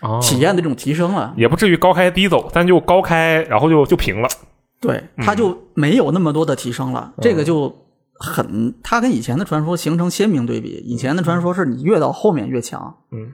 哦，体验的这种提升了。也不至于高开低走，但就高开，然后就就平了。对，它就没有那么多的提升了，这个就很，它跟以前的传说形成鲜明对比。以前的传说是你越到后面越强，嗯，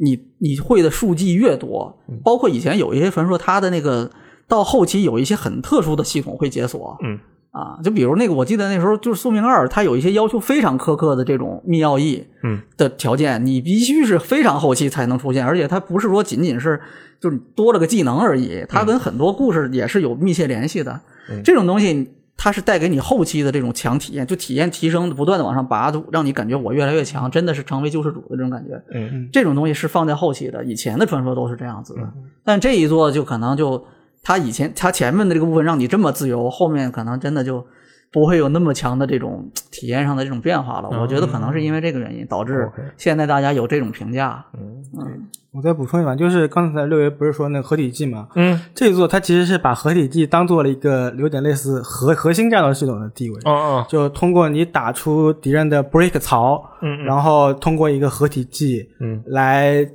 你你会的数技越多，包括以前有一些传说，它的那个到后期有一些很特殊的系统会解锁，嗯啊，就比如那个我记得那时候就是宿命二，它有一些要求非常苛刻的这种密钥义，嗯的条件，你必须是非常后期才能出现，而且它不是说仅仅是就是多了个技能而已，它跟很多故事也是有密切联系的。嗯这种东西它是带给你后期的这种强体验，就体验提升，不断的往上拔，让你感觉我越来越强，真的是成为救世主的这种感觉。嗯这种东西是放在后期的，以前的传说都是这样子的，但这一座就可能就它以前它前面的这个部分让你这么自由，后面可能真的就不会有那么强的这种 体验上的这种变化了。我觉得可能是因为这个原因导致现在大家有这种评价。嗯。我再补充一把，就是刚才六爷不是说那个合体技嘛？嗯，这一座它其实是把合体技当做了一个有点类似核核心战斗系统的地位，哦哦，就通过你打出敌人的 break 槽，嗯嗯。然后通过一个合体技，嗯，来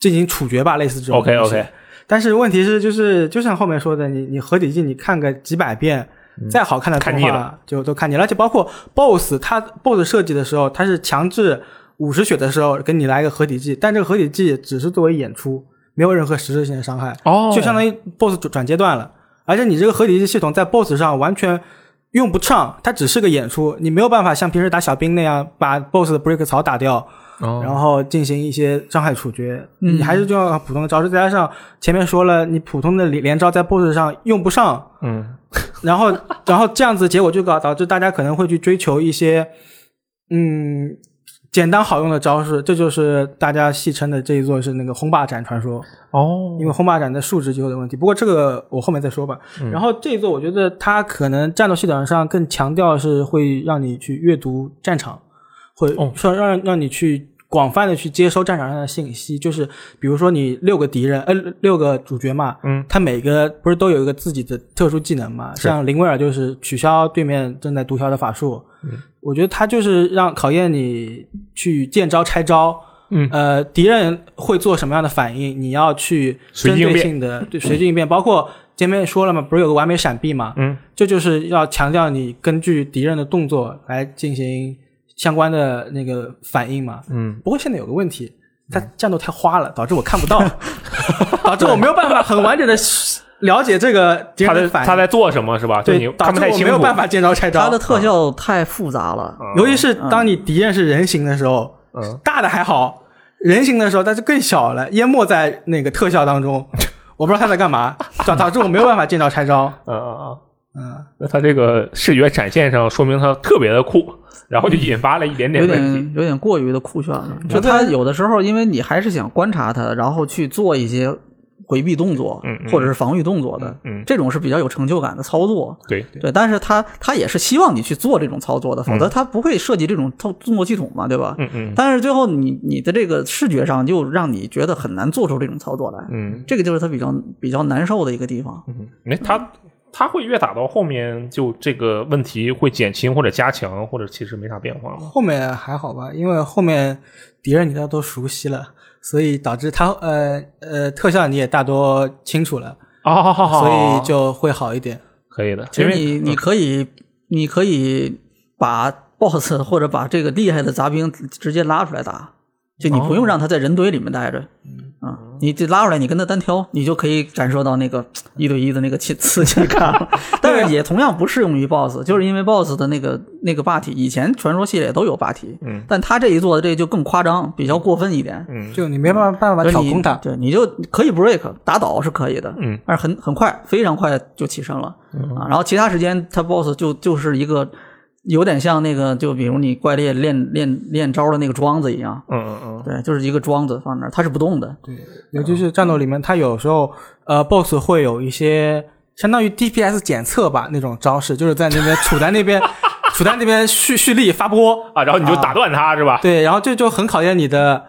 进行处决吧，类似这种。OK OK，但是问题是，就是就像后面说的，你你合体技你看个几百遍，再好看的动画就都看腻了，而且包括 BOSS，它 BOSS 设计的时候，它是强制五十血的时候给你来一个合体技，但这个合体技只是作为演出，没有任何实质性的伤害，哦。就相当于 BOSS 转转阶段了。而且你这个合体技系统在 BOSS 上完全用不上，它只是个演出，你没有办法像平时打小兵那样把 BOSS 的 break 槽打掉，哦然后进行一些伤害处决。嗯你还是就要普通的招式，再加上前面说了，你普通的连连招在 BOSS 上用不上，嗯然后然后这样子结果就搞导致大家可能会去追求一些嗯简单好用的招式，这就是大家戏称的这一座是那个轰霸斩传说。哦因为轰霸斩的数值就有点问题。不过这个我后面再说吧。然后这一座我觉得它可能战斗系统上更强调是会让你去阅读战场，会哦说让让你去广泛的去接收战场上的信息。就是比如说你六个敌人，呃，六个主角嘛，嗯，他每个不是都有一个自己的特殊技能嘛？像林威尔就是取消对面正在读条的法术。嗯，我觉得他就是让考验你去见招拆招。嗯呃，敌人会做什么样的反应，你要去针对性的对随机应变，包括前面说了嘛，不是有个完美闪避嘛？嗯，这就是要强调你根据敌人的动作来进行相关的那个反应嘛。嗯不过现在有个问题，它战斗太花了，导致我看不到，导致我没有办法很完整的了解这个敌他人的反应。在他在做什么是吧？对你，导致我看不太清楚。没有办法见招拆招。他的特效太复杂了。尤其是当你敌人是人形的时候，嗯大的还好，人形的时候它就更小了，淹没在那个特效当中。我不知道他在干嘛，导导致我没有办法见招拆招。嗯嗯嗯，嗯，那他这个视觉展现上说明他特别的酷，然后就引发了一点点有问题。点有点过于的酷炫了，就他有的时候，因为你还是想观察他，然后去做一些回避动作，嗯嗯。或者是防御动作的，嗯，这种是比较有成就感的操作。对，对，但是他他也是希望你去做这种操作的，否则他不会设计这种动动作系统嘛，对吧？嗯嗯。但是最后你你的这个视觉上就让你觉得很难做出这种操作来，嗯。这个就是他比较比较难受的一个地方。嗯，没，他他会越打到后面，就这个问题会减轻或者加强，或者其实没啥变化吗？后面还好吧，因为后面敌人你都都熟悉了，所以导致他呃呃特效你也大多清楚了，哦，好好好，所以就会好一点。可以的。其实你你可以你可以把 BOSS 或者把这个厉害的杂兵直接拉出来打，就你不用让他在人堆里面待着。啊，你这拉出来，你跟他单挑，你就可以感受到那个 一对一的那个刺刺激感了。但是也同样不适用于 BOSS，就是因为 BOSS 的那个那个霸体，以前传说系列都有霸体，嗯，但他这一做的这就更夸张，比较过分一点。嗯就你没办法办法挑空他，对，你就可以 break 打倒是可以的，嗯，但是很很快，非常快就起身了、啊。然后其他时间，他 boss 就就是一个有点像那个，就比如你怪猎练练练招的那个桩子一样，嗯嗯嗯，对，就是一个桩子放那儿，它是不动的。对，尤其是战斗里面，它有时候呃，BOSS 会有一些相当于 DPS 检测吧那种招式，就是在那边处在那边 处在那边蓄蓄力发波啊，然后你就打断他是吧？对，然后这就很考验你的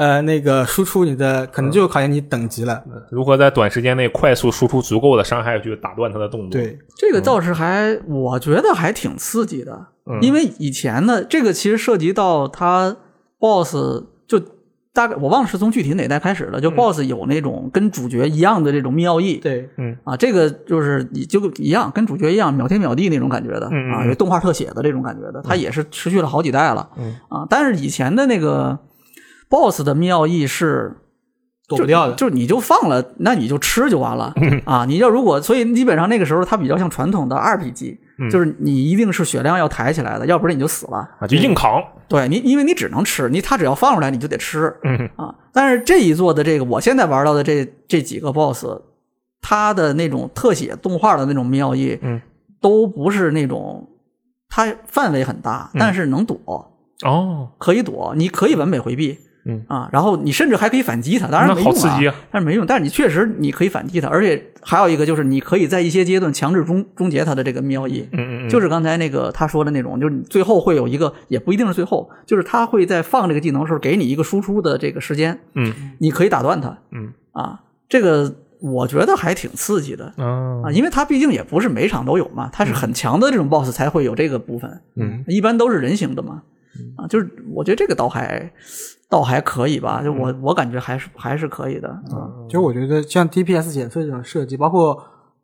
呃那个输出，你的可能就考验你等级了。如何在短时间内快速输出足够的伤害去打断他的动作？，对，这个倒是还，我觉得还挺刺激的，嗯。因为以前呢，这个其实涉及到他 boss 就大概我忘了是从具体哪代开始了，嗯。就 boss 有那种跟主角一样的这种妙意，对，啊，这个就是你就一样，跟主角一样秒天秒地那种感觉的。嗯嗯。啊，有动画特写的这种感觉的，它也是持续了好几代了。嗯。啊。但是以前的那个 BOSS 的妙意是躲不掉的。就是你就放了，那你就吃就完了啊。你要如果，所以基本上那个时候它比较像传统的 RPG，就是你一定是血量要抬起来的，要不然你就死了。啊，就硬扛。对你，因为你只能吃，你它只要放出来你就得吃嗯啊。但是这一座的这个，我现在玩到的这这几个 BOSS，它的那种特写动画的那种妙意，嗯，都不是那种，它范围很大，但是能躲，哦，可以躲，你可以完美回避嗯。啊，然后你甚至还可以反击他，当然没用好刺激啊。但是没用。但是你确实你可以反击他，而且还有一个就是你可以在一些阶段强制终终结他的这个妙意。嗯嗯嗯，就是刚才那个他说的那种，就是你最后会有一个，也不一定是最后，就是他会在放这个技能的时候给你一个输出的这个时间，嗯。你可以打断他嗯。啊，这个我觉得还挺刺激的啊啊，因为它毕竟也不是每场都有嘛，它是很强的这种 BOSS 才会有这个部分，嗯，一般都是人形的嘛，啊，就是我觉得这个倒还倒还可以吧，就我我感觉还是还是可以的啊，其实我觉得像 DPS 检测这种设计，包括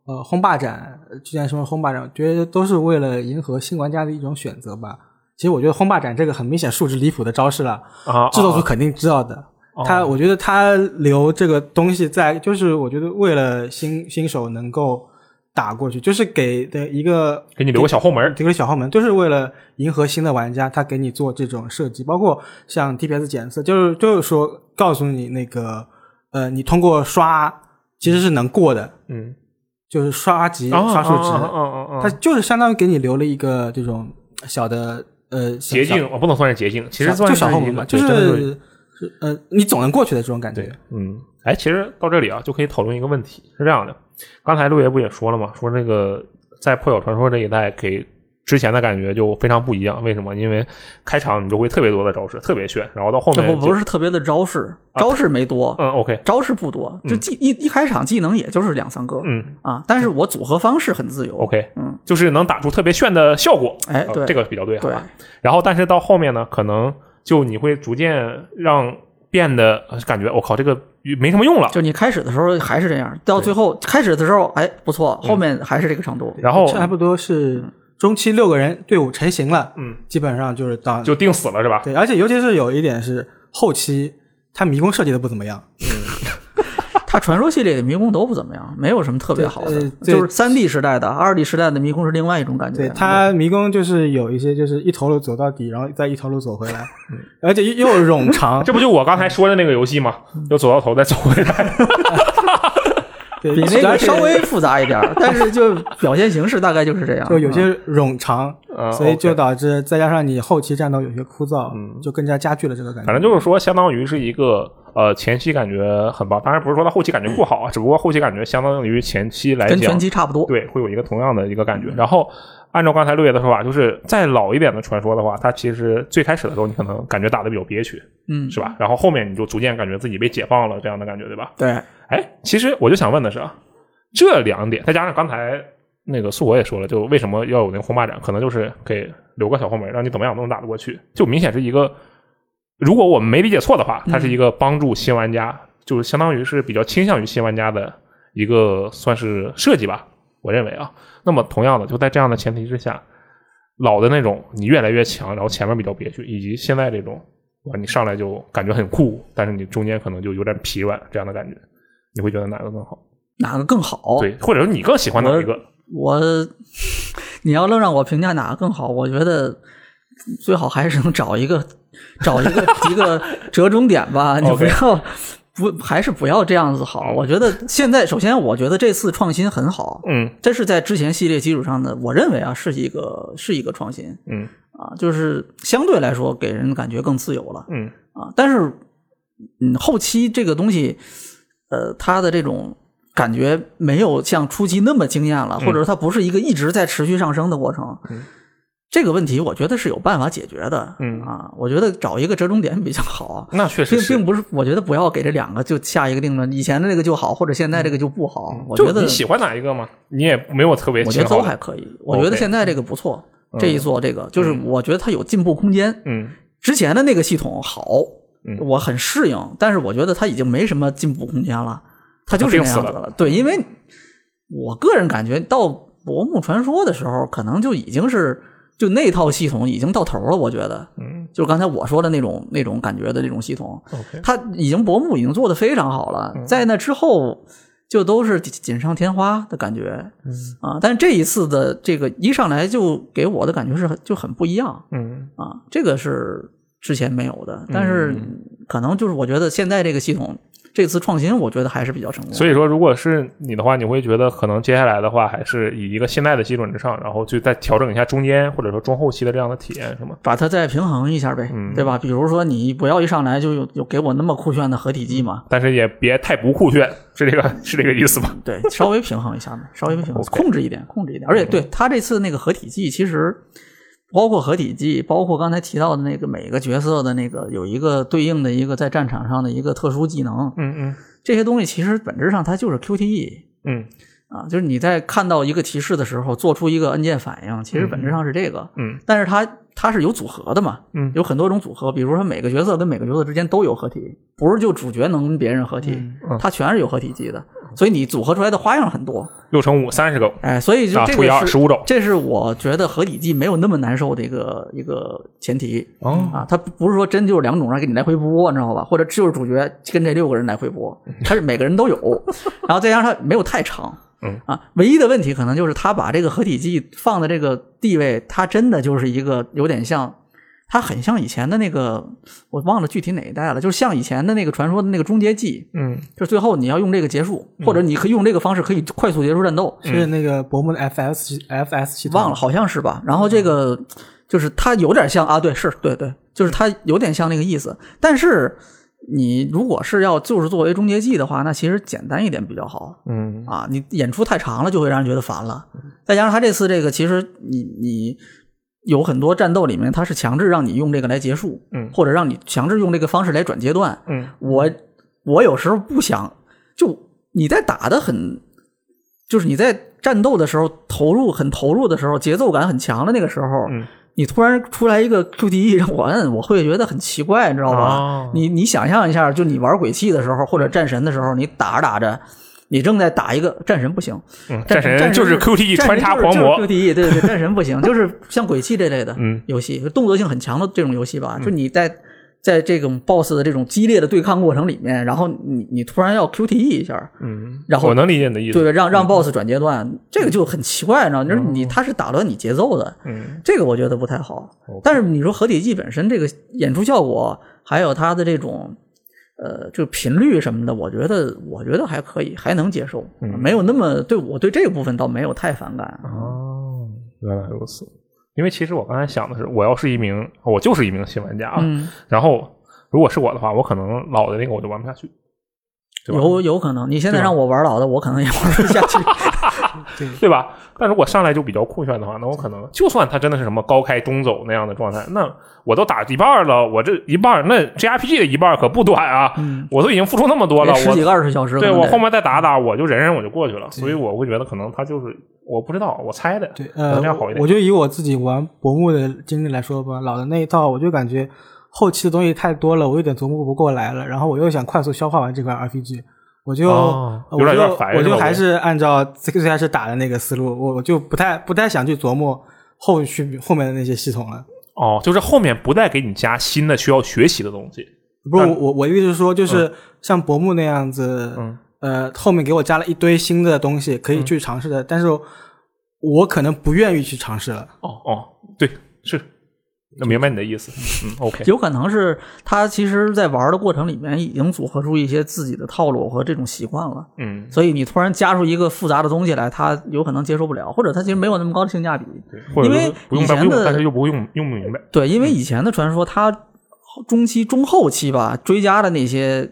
呃轰霸斩，呃之前说的轰霸斩，我觉得都是为了迎合新玩家的一种选择吧。其实我觉得轰霸斩这个很明显数值离谱的招式了，啊，制作组肯定知道的。他我觉得他留这个东西在，就是我觉得为了新新手能够打过去，就是给的一个给你留个小后门。儿，这个小后门，就是为了迎合新的玩家，他给你做这种设计，包括像 DPS 检测，就是就是说告诉你那个呃，你通过刷其实是能过的，嗯，就是刷级、啊刷数值，它就是相当于给你留了一个这种小的呃捷径，我不能算是捷径，其实算就是小后门吧，就是是呃你总能过去的这种感觉。对。，嗯，哎，其实到这里啊，就可以讨论一个问题，是这样的，刚才六爷不也说了吗？说这个在破晓传说这一代给之前的感觉就非常不一样，为什么？因为开场你就会特别多的招式，特别炫，然后到后面就不不是特别的招式，招式没多，嗯，OK，招式不多，就技一一开场技能也就是两三个，嗯啊，但是我组合方式很自由，OK，嗯，就是能打出特别炫的效果，呃哎对这个比较对，好对吧？然后但是到后面呢，可能就你会逐渐让变得呃感觉我靠，这个没什么用了，就你开始的时候还是这样，到最后开始的时候哎不错，后面还是这个程度，然后差不多是中期六个人队伍成型了，嗯，基本上就是当就定死了是吧？对，而且尤其是有一点是后期他迷宫设计的不怎么样，它传说系列的迷宫都不怎么样，没有什么特别好的呃，就是三 D 时代的、二 D 时代的迷宫是另外一种感觉。对他迷宫就是有一些就是一头路走到底，然后再一头路走回来，嗯而且又又冗长，这不就我刚才说的那个游戏吗？又走到头再走回来。对，比那个稍微复杂一点儿，但是就表现形式大概就是这样。就有些冗长，嗯所以就导致再加上你后期战斗有些枯燥，嗯就更加加剧了这个感觉。反正就是说，相当于是一个呃前期感觉很棒，当然不是说它后期感觉不好啊，只不过后期感觉相当于前期来讲跟前，期差不多。对，会有一个同样的一个感觉。然后按照刚才六爷的说法，就是再老一点的传说的话，它其实最开始的时候你可能感觉打的比较憋屈，嗯，是吧？然后后面你就逐渐感觉自己被解放了，这样的感觉，对吧？对，哎，其实我就想问的是啊，这两点再加上刚才那个素我也说了，就为什么要有那个轰霸斩，可能就是给留个小后门，让你怎么样都能打得过去，就明显是一个，如果我们没理解错的话，它是一个帮助新玩家，就是相当于是比较倾向于新玩家的一个算是设计吧，我认为啊。那么同样的，就在这样的前提之下，老的那种你越来越强，然后前面比较憋屈，以及现在这种。哇，你上来就感觉很酷，但是你中间可能就有点疲软这样的感觉，你会觉得哪个更好？哪个更好？对，或者说你更喜欢哪一个？我，你要愣让我评价哪个更好，我觉得最好还是能找一个 找一个一个折中点吧，你不要。不，还是不要这样子好。我觉得现在，首先，我觉得这次创新很好，嗯这是在之前系列基础上的，我认为啊，是一个是一个创新嗯啊，就是相对来说给人感觉更自由了嗯啊。但是，嗯，后期这个东西，呃，它的这种感觉没有像初期那么惊艳了，嗯或者说它不是一个一直在持续上升的过程。嗯这个问题我觉得是有办法解决的，嗯啊，我觉得找一个折中点比较好。那确实，并并不是，我觉得不要给这两个就下一个定论，以前的那个就好，或者现在这个就不好。我觉得你喜欢哪一个吗？你也没有特别我觉得都还可以。我觉得现在这个不错，嗯这一做这个就是我觉得它有进步空间。嗯之前的那个系统好嗯，我很适应，但是我觉得它已经没什么进步空间了，它就是那样子了。对，因为我个人感觉到《薄暮传说》的时候，可能就已经是就那套系统已经到头了。我觉得，嗯。就是刚才我说的那种那种感觉的这种系统，，OK，它已经薄暮已经做的非常好了，嗯。在那之后就都是锦锦上添花的感觉，嗯。啊，但是这一次的这个一上来就给我的感觉是很就很不一样嗯。啊，这个是之前没有的，但是可能就是我觉得现在这个系统这次创新我觉得还是比较成功的。所以说，如果是你的话，你会觉得可能接下来的话，还是以一个现在的基准之上，然后就再调整一下中间或者说中后期的这样的体验，是吗？把它再平衡一下呗，嗯对吧？比如说你不要一上来就有有给我那么酷炫的合体技嘛，但是也别太不酷炫，是这个是这个意思吧？对，稍微平衡一下嘛，稍微平衡，控制一点，控制一点。而且对他这次那个合体技，其实包括合体技，包括刚才提到的那个每个角色的那个有一个对应的一个在战场上的一个特殊技能，嗯嗯。这些东西其实本质上它就是 QTE 嗯啊，就是你在看到一个提示的时候做出一个按键反应，其实本质上是这个。嗯。但是它它是有组合的嘛，嗯。有很多种组合，比如说每个角色跟每个角色之间都有合体，不是就主角能跟别人合体，嗯。它全是有合体技的，所以你组合出来的花样很多，六乘五三十个。哎，所以这个是十五种。这是我觉得合体技没有那么难受的一个一个前提。哦。啊，它不是说真就是两种让给你来回播，你知道吧？或者就是主角跟这六个人来回播，它是每个人都有，然后再加上它没有太长，嗯。啊，唯一的问题可能就是他把这个合体技放的这个地位，它真的就是一个有点像。它很像以前的那个，我忘了具体哪一代了，就是像以前的那个传说的那个终结技，嗯就最后你要用这个结束，或者你可以用这个方式可以快速结束战斗，是那个伯木的 FS 系 FS 系统忘了，好像是吧。然后这个就是它有点像啊，对，是对对，就是它有点像那个意思。但是你如果是要就是作为终结技的话，那其实简单一点比较好嗯啊。你演出太长了就会让人觉得烦了。再加上他这次这个，其实你你有很多战斗里面，它是强制让你用这个来结束，嗯或者让你强制用这个方式来转阶段。嗯我我有时候不想，就你在打的很，就是你在战斗的时候投入很投入的时候，节奏感很强的那个时候，嗯你突然出来一个 QTE 让我摁，我会觉得很奇怪，你知道吧？哦你你想象一下，就你玩鬼泣的时候或者战神的时候，你打着打着。你正在打一个战神不行，嗯，战战神就是 QTE 穿插狂魔，QTE 对对对，战神不行，就是像鬼泣这类的嗯。游戏，动作性很强的这种游戏吧，就你在在这种 BOSS 的这种激烈的对抗过程里面，然后你你突然要 QTE 一下，嗯，然后我能理解你的意思，对，让让 BOSS 转阶段，这个就很奇怪，你知道，就是你他是打乱你节奏的，嗯这个我觉得不太好。但是你说合体技本身这个演出效果，还有它的这种呃就频率什么的，我觉得我觉得还可以，还能接受，没有那么对我对这个部分倒没有太反感。哦，原来如此。因为其实我刚才想的是，我要是一名，我就是一名新玩家啊。嗯，然后如果是我的话，我可能老的那个我就玩不下去，有有可能，你现在让我玩老的，我可能也玩不下去。对 对吧？但如果上来就比较酷炫的话，那我可能就算它真的是什么高开中走那样的状态，那我都打一半了，我这一半那 G R P G 的一半可不短啊，我都已经付出那么多了，十几个我二十小时对我后面再打打，我就忍忍我就过去了，所以我会觉得可能他就是我不知道，我猜的，对，呃这样好一，点。我就以我自己玩薄木的经历来说吧，老的那一套我就感觉后期的东西太多了，我有点琢磨不过来了，然后我又想快速消化完这款 RPG，我就、我就点有点烦我就还是按照最最开始打的那个思路，我我就不太不太想去琢磨后续后面的那些系统了。哦，就是后面不再给你加新的需要学习的东西。不是我我我的意思是说，就是像薄木那样子，嗯呃，后面给我加了一堆新的东西可以去尝试的，但是我可能不愿意去尝试了。哦哦，对，是，那明白你的意思。嗯，OK，有可能是他其实，在玩的过程里面已经组合出一些自己的套路和这种习惯了，嗯，所以你突然加入一个复杂的东西来，他有可能接受不了，或者他其实没有那么高的性价比。对，因为不用的但是又不会用用不明白。对，因为以前的传说，它中期、中后期吧，追加的那些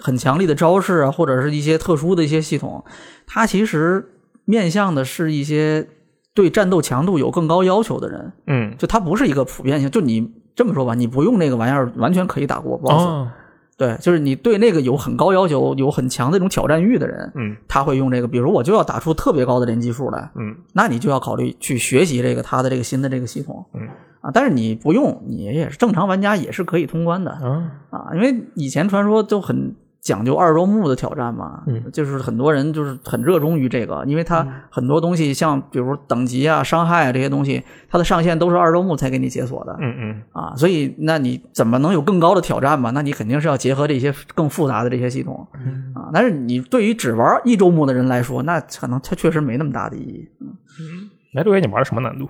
很强力的招式啊，或者是一些特殊的一些系统，它其实面向的是一些对战斗强度有更高要求的人，嗯，就他不是一个普遍性。就你这么说吧，你不用那个玩意儿，完全可以打过 BOSS。哦，对，就是你对那个有很高要求、有很强的这种挑战欲的人，嗯他会用这个。比如我就要打出特别高的连击数来，嗯那你就要考虑去学习这个他的这个新的这个系统，嗯啊，但是你不用，你也是正常玩家也是可以通关的啊，啊，因为以前传说就很讲究二周目的挑战嘛，嗯就是很多人就是很热衷于这个，因为它很多东西像比如等级啊、伤害啊这些东西，它的上限都是二周目才给你解锁的，嗯嗯啊，所以那你怎么能有更高的挑战嘛？那你肯定是要结合这些更复杂的这些系统啊。但是你对于只玩一周目的人来说，那可能它确实没那么大的意义。嗯来，六爷，你玩的什么难度？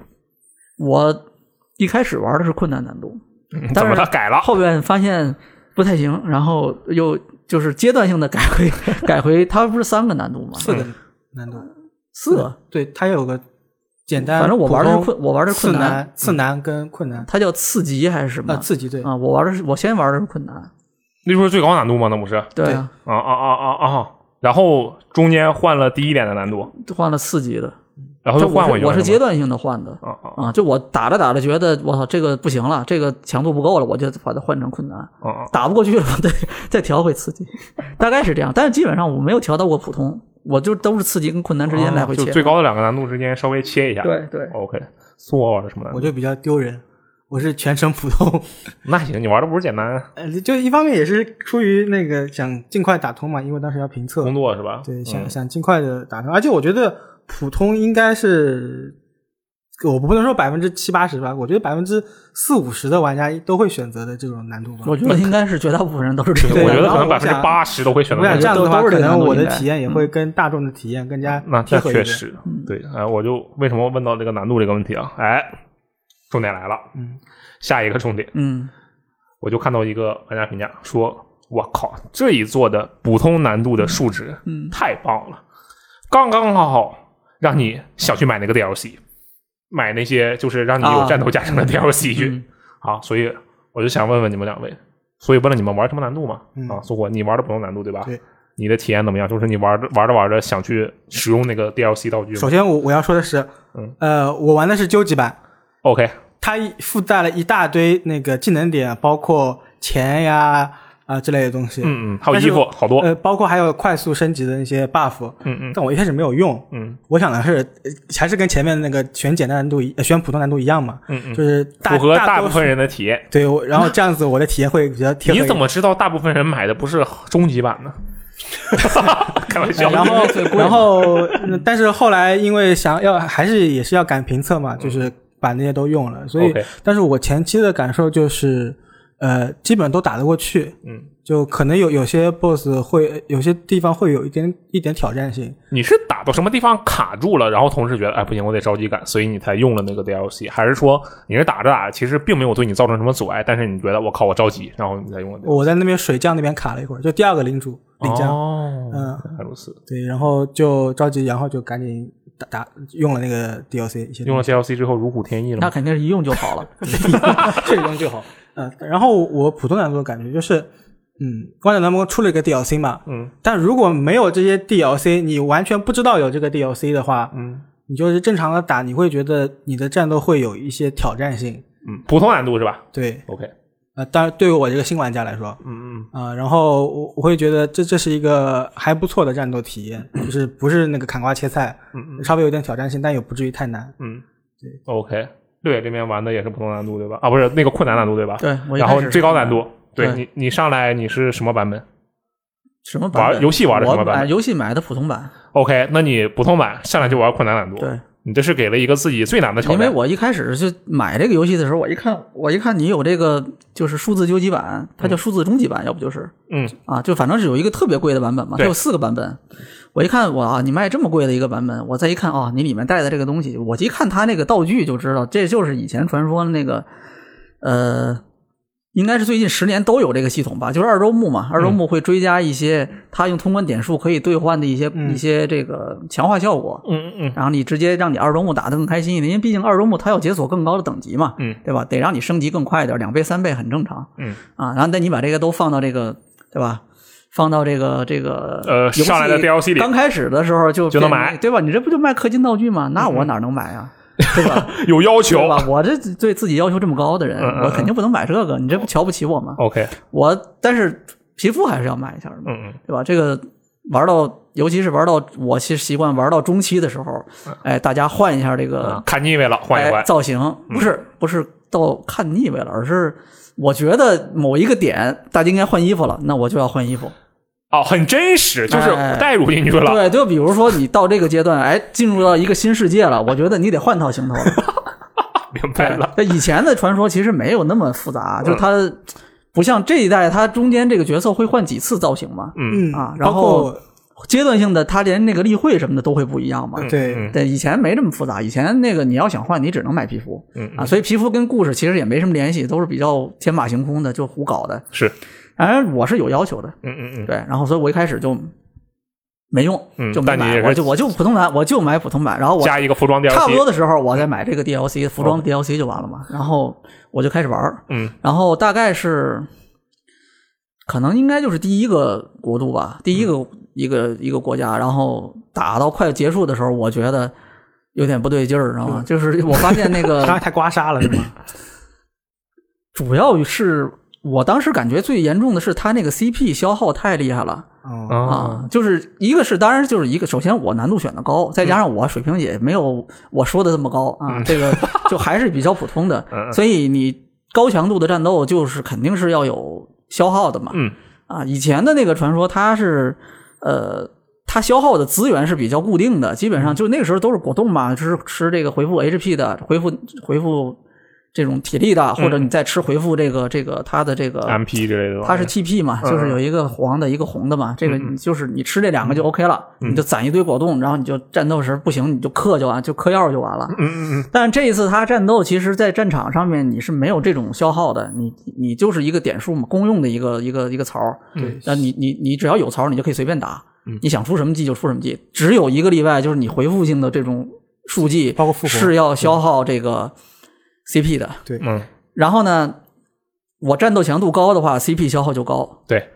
我一开始玩的是困难难度，嗯但是他改了？后边发现不太行，然后又就是阶段性的改回 改回，它不是三个难度吗？四个难度，四个，对，它有个简单，反正我玩的是困，我玩的是困次难，难、次难跟困难它叫次级还是什么啊，？次级对，啊，我玩的是我先玩的是困难，那不是最高难度吗？那不是啊对啊，啊啊啊啊！然后中间换了低一点的难度，换了次级的，然后就换回去。我是我是阶段性的换的啊啊啊，就我打着打着觉得我操这个不行了，这个强度不够了，我就把它换成困难。啊啊！打不过去了，对，再调回刺激，大概是这样。但是基本上我没有调到过普通，我就都是刺激跟困难之间来回切。啊就最高的两个难度之间稍微切一下。对对，，OK。苏我玩的什么的？我就比较丢人，我是全程普通，那行，你玩的不是简单呃，就一方面也是出于那个想尽快打通嘛，因为当时要评测，工作是吧？对，想、嗯想尽快的打通，而且我觉得普通应该是，我不能说百分之七八十吧，我觉得百分之四五十的玩家都会选择的这种难度吧。我觉得应该是绝大部分人都是这。我觉得可能百分之八十都会选择我想那个这样的话，可能我的体验也会跟大众的体验更加那那贴合一点。确实，对，哎，我就为什么问到这个难度这个问题啊？哎，重点来了，嗯，下一个重点，嗯，我就看到一个玩家评价说：“我靠，这一座的普通难度的数值，嗯。太棒了，刚刚好好让你想去买那个 DLC，买那些就是让你有啊战斗加成的 DLC 去。嗯好，所以我就想问问你们两位，所以问了你们玩什么难度嘛？嗯啊，苏果，你玩的普通难度对吧？对。你的体验怎么样？就是你玩着玩着玩着想去使用那个 DLC 道具首先我我要说的是，嗯呃，我玩的是究极版，？OK，它附带了一大堆那个技能点，包括钱呀啊、之类的东西。嗯嗯，还有衣服好多，呃，包括还有快速升级的那些 buff，嗯嗯但我一开始没有用。嗯我想的是，呃还是跟前面那个选简单难度、呃选普通难度一样嘛，嗯嗯，就是大符合大部分人的体验。对，我然后这样子我的体验会比较贴合。你怎么知道大部分人买的不是终极版呢？开玩笑，然后然后，嗯但是后来因为想要还是也是要赶评测嘛，就是把那些都用了，所以但是我前期的感受就是，呃，基本都打得过去，嗯，就可能有有些 BOSS 会有些地方会有一点一点挑战性，你是打到什么地方卡住了，然后同时觉得哎不行，我得着急赶，所以你才用了那个 DLC，还是说你是打着打着其实并没有对你造成什么阻碍，但是你觉得我靠我着急，然后你才用了我在那边水将那边卡了一会儿，就第二个领主领将，哦，嗯原来如此，对，然后就着急，然后就赶紧打打用了那个 DLC，用了东 DLC 之后如虎添翼了吗？那肯定是一用就好了。西这个东西就好。嗯，然后我普通难度的感觉就是，嗯，光脚南梦出了一个 DLC 嘛，嗯但如果没有这些 DLC，你完全不知道有这个 DLC 的话，嗯你就是正常的打，你会觉得你的战斗会有一些挑战性。嗯，普通难度是吧对，？OK，呃，当然对于我这个新玩家来说，嗯嗯啊、然后我我会觉得这这是一个还不错的战斗体验，就是不是那个砍瓜切菜，嗯嗯稍微有点挑战性，但也不至于太难。嗯，对，OK，六野这边玩的也是普通难度对吧？啊，不是那个困难难度对吧？对，然后最高难度，对对你你上来你是什么版本什么版本玩游戏玩的什么版本游戏买的普通版，？OK，那你普通版上来就玩困难难度，对，你这是给了一个自己最难的挑战。因为我一开始就买这个游戏的时候，我一看，我一看你有这个就是数字究极版，它叫数字终极版，要不就是嗯啊，就反正是有一个特别贵的版本嘛，它有四个版本。我一看，我啊，你卖这么贵的一个版本，我再一看啊，你里面带的这个东西，我一看它那个道具就知道，这就是以前传说那个，呃，应该是最近十年都有这个系统吧，就是二周目嘛，二周目会追加一些它用通关点数可以兑换的一些、嗯一些这个强化效果，嗯嗯嗯然后你直接让你二周目打得更开心一点，因为毕竟二周目它要解锁更高的等级嘛，嗯对吧？得让你升级更快一点，两倍三倍很正常嗯，啊。然后那你把这个都放到这个，对吧？放到这个这个呃上来的 DLC 里刚开始的时候就变就能买对吧？你这不就卖氪金道具吗？那我哪能买啊？对吧？有要求对吧？我这对自己要求这么高的人，嗯嗯我肯定不能买这个。你这不瞧不起我吗？OK，我但是皮肤还是要买一下的嘛，嗯嗯对吧？这个玩到，尤其是玩到我其实习惯玩到中期的时候，哎，大家换一下这个嗯，看腻味了，换一哎换。造型，不是不是到看腻味了，而是我觉得某一个点大家应该换衣服了，那我就要换衣服。哦，很真实，就是哎带入进去了。对，就比如说你到这个阶段，哎，进入到一个新世界了，我觉得你得换套行头了。明白了。那，以前的传说其实没有那么复杂，就它不像这一代，它中间这个角色会换几次造型嘛，嗯嗯啊然后阶段性的，它连那个例会什么的都会不一样嘛。对嗯对，以前没这么复杂，以前那个你要想换，你只能买皮肤嗯啊，所以皮肤跟故事其实也没什么联系，都是比较天马行空的，就胡搞的。是当然我是有要求的，嗯嗯嗯，对，然后所以我一开始就没用，嗯就没买，我就我就普通版，我就买普通版，然后我加一个服装 DLC，差不多的时候我再买这个 DLC 服装 DLC 就完了嘛，然后我就开始玩儿，嗯。然后大概是可能应该就是第一个国度吧，第一个一个一个国家，然后打到快结束的时候，我觉得有点不对劲儿，知道吗？就是我发现那个 它太刮痧了是吗？主要是我当时感觉最严重的是他那个 CP 消耗太厉害了。哦，啊。啊，就是一个是，当然就是一个，首先我难度选的高，再加上我水平也没有我说的这么高啊，这个就还是比较普通的，嗯所以你高强度的战斗就是肯定是要有消耗的嘛，嗯。啊，以前的那个传说它是呃。它消耗的资源是比较固定的，基本上就那个时候都是果冻嘛，就是吃这个回复 HP 的，回复回复这种体力的，或者你再吃回复这个这个它的这个 MP 之类的，它是 TP 嘛，嗯就是有一个黄的，一个红的嘛。这个你就是你吃这两个就 OK 了，嗯你就攒一堆果冻，然后你就战斗时不行你就嗑就完，就嗑药就完了。嗯嗯嗯但这一次它战斗，其实在战场上面你是没有这种消耗的，你你就是一个点数嘛，公用的一个一个一个槽儿。对，那你你你只要有槽，你就可以随便打嗯，你想出什么技就出什么技。只有一个例外，就是你回复性的这种数据，包括复活是要消耗这个 CP 的。对嗯，然后呢，我战斗强度高的话，CP 消耗就高。对，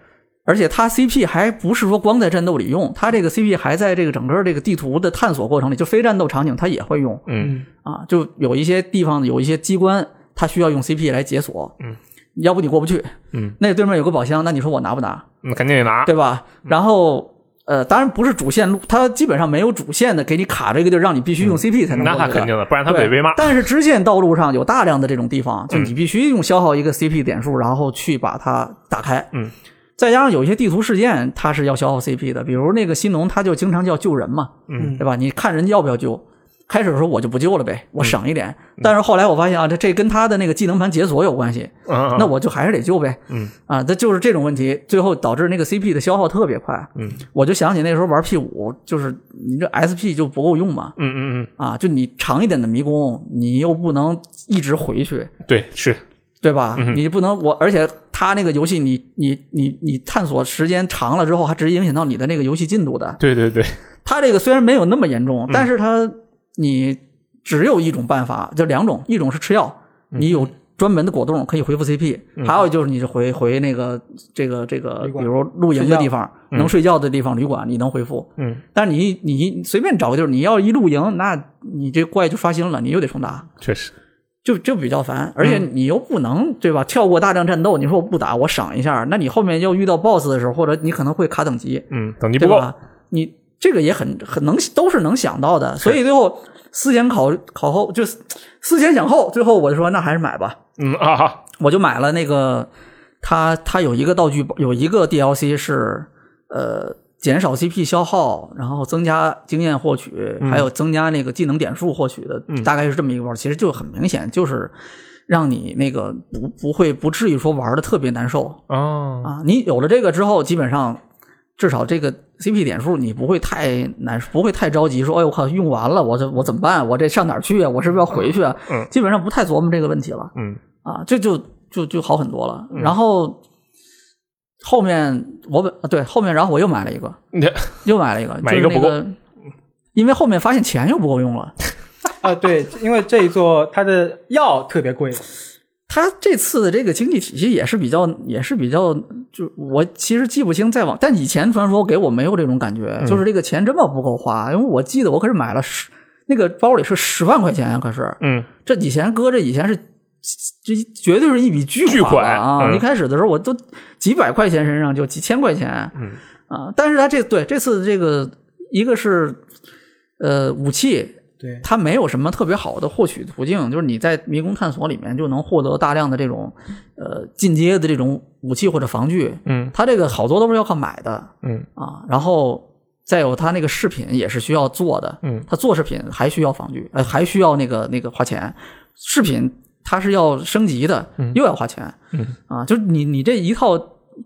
而且它 CP 还不是说光在战斗里用，它这个 CP 还在这个整个这个地图的探索过程里，就非战斗场景它也会用嗯啊。就有一些地方有一些机关，它需要用 CP 来解锁，嗯，要不你过不去。嗯，那对面有个宝箱，那你说我拿不拿？那肯定得拿，对吧？然后。呃，当然不是主线路，它基本上没有主线的给你卡这个地儿，让你必须用 CP 才能过去的。那肯定的，不然他对得被骂。但是支线道路上有大量的这种地方，就嗯你必须用消耗一个 CP 点数，然后去把它打开。嗯，再加上有一些地图事件，它是要消耗 CP 的，比如那个新农，他就经常叫救人嘛，嗯对吧？你看人家要不要救？开始的时候我就不救了呗，我省一点。嗯但是后来我发现啊，这这跟他的那个技能盘解锁有关系，那我就还是得救呗。嗯啊，这就是这种问题，最后导致那个 CP 的消耗特别快。嗯我就想起那时候玩 P 五，就是你这 SP 就不够用嘛。嗯嗯嗯，啊，就你长一点的迷宫，你又不能一直回去，对，是，对吧？嗯你不能我，而且他那个游戏你，你你你探索时间长了之后，还直接影响到你的那个游戏进度的。对对对，他这个虽然没有那么严嗯重，但是它你只有一种办法，就两种，一种是吃药，嗯你有专门的果冻可以恢复 CP，、还有就是你是回回那个这个这个，比如露营的地方，嗯能睡觉的地方，旅馆你能恢复。嗯，但是你你随便找个地儿，你要一露营，那你这怪就刷新了，你又得重打。确实，就就比较烦，而且嗯你又不能、对吧？跳过大量战斗，你说我不打，我赏一下，那你后面要遇到 BOSS 的时候，或者你可能会卡等级，嗯，等级不够，你这个也很很能都是能想到的，所以最后思前考考后，就是思前想后，最后我就说那还是买吧，嗯啊哈，我就买了那个，它它有一个道具，有一个 DLC 是呃减少 CP 消耗，然后增加经验获取，还有增加那个技能点数获取的，大概是这么一个包。其实就很明显，就是让你那个不不会不至于说玩的特别难受。哦，啊。你有了这个之后，基本上至少这个 CP 点数你不会太难，不会太着急，说哎呦我靠用完了，我这我怎么办？我这上哪儿去啊？我是不是要回去啊？嗯基本上不太琢磨这个问题了。嗯啊，这就就就好很多了。然后后面我本啊对后面，然后我又买了一个，你又买了一个，买一个不够那个，因为后面发现钱又不够用了。啊，对，因为这一座它的药特别贵，他这次的这个经济体系也是比较，也是比较，就我其实记不清再往，但以前传说给我没有这种感觉，嗯。就是这个钱真么不够花，因为我记得我可是买了十，那个包里是十万块钱呀，可是嗯。这以前搁这以前是，这绝对是一笔巨巨款啊！嗯。一开始的时候我都几百块钱身上就几千块钱，嗯。啊，但是他这对这次这个一个是呃武器，对，它没有什么特别好的获取途径，就是你在迷宫探索里面就能获得大量的这种呃进阶的这种武器或者防具，嗯它这个好多都是要靠买的嗯啊，然后。再有，它那个饰品也是需要做的，嗯它做饰品还需要防具，呃，还需要那个那个花钱。饰品它是要升级的，又要花钱，嗯啊，就是你你这一套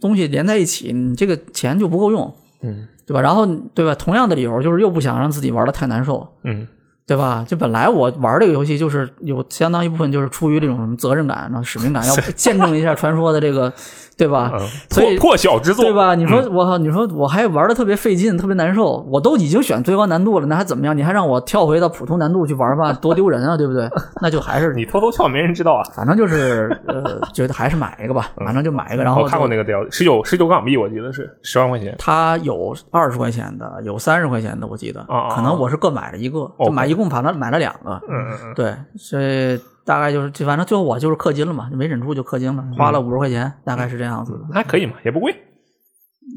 东西连在一起，你这个钱就不够用，嗯对吧？然后对吧？同样的理由就是又不想让自己玩的太难受，嗯对吧？就本来我玩这个游戏，就是有相当一部分就是出于这种什么责任感、然后使命感，要见证一下传说的这个，对吧？嗯，所以破破晓之作，对吧？你说嗯我靠，你说我还玩的特别费劲，特别难受，我都已经选最高难度了，那还怎么样？你还让我跳回到普通难度去玩吧，多丢人啊，对不对？那就还是 你偷偷跳，没人知道啊。反正就是呃，觉得还是买一个吧，反正就买一个。然后看过那个雕，十九十九港币，我记得是十万块钱。它有二十块钱的，有三十块钱的，我记得啊啊，可能我是各买了一个，就买一共反正买了两个。嗯嗯嗯，对，所以大概就是，就反正最后我就是氪金了嘛，就没忍住就氪金了，花了五十块钱，大概是这样子的。还可以嘛，也不贵。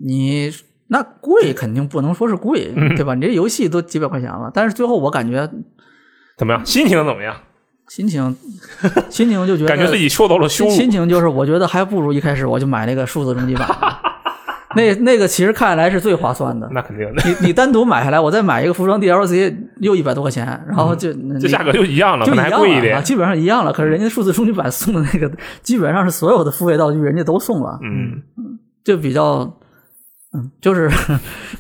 你那贵肯定不能说是贵，嗯对吧？你这游戏都几百块钱了，但是最后我感觉怎么样？心情怎么样？心情，心情就觉得感觉自己受到了羞心心。情就是，我觉得还不如一开始我就买那个数字终极版，那那个其实看来是最划算的。那肯定的，你你单独买下来，我再买一个服装 DLC 又一百多块钱，然后就嗯这价格就一样了，就一样了啊，还贵一点。基本上一样了。可是人家数字终极版送的那个，基本上是所有的付费道具人家都送了，嗯，就比较。嗯，就是，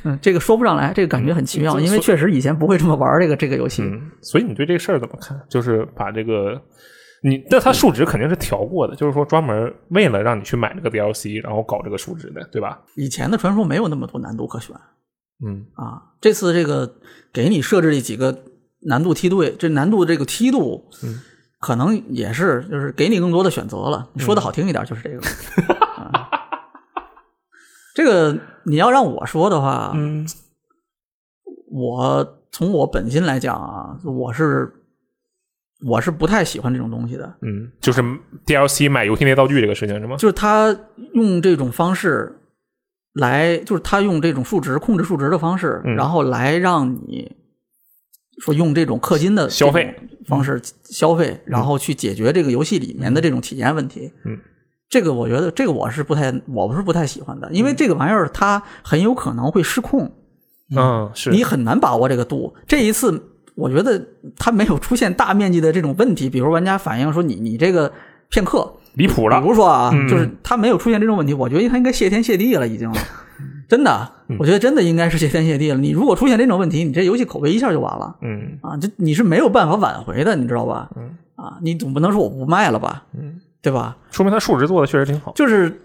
嗯，这个说不上来，这个感觉很奇妙，嗯因为确实以前不会这么玩这个这个游戏。嗯，所以你对这个事儿怎么看？就是把这个你，但它数值肯定是调过的，就是说专门为了让你去买这个 DLC，然后搞这个数值的，对吧？以前的传说没有那么多难度可选嗯啊，这次这个给你设置了几个难度梯队，这难度这个梯度，嗯，可能也是就是给你更多的选择了。说的好听一点就是这个。啊这个你要让我说的话，嗯我从我本心来讲啊，我是我是不太喜欢这种东西的。嗯，就是 DLC 买游戏内道具这个事情是吗？就是他用这种方式来，就是他用这种数值控制数值的方式，嗯然后来让你说用这种氪金的消费这种方式消费，然后去解决这个游戏里面的这种体验问题。嗯，这个我觉得这个我是不太，我不是不太喜欢的，因为这个玩意儿它很有可能会失控。嗯，是你很难把握这个度。这一次，我觉得它没有出现大面积的这种问题，比如玩家反映说你你这个片刻，离谱了比。如说啊，嗯就是它没有出现这种问题，我觉得它应该谢天谢地了，已经了。真的，嗯我觉得真的应该是谢天谢地了。你如果出现这种问题，你这游戏口碑一下就完了嗯啊！这你是没有办法挽回的，你知道吧？嗯啊，你总不能说我不卖了吧？嗯，对吧？说明他数值做的确实挺好。就是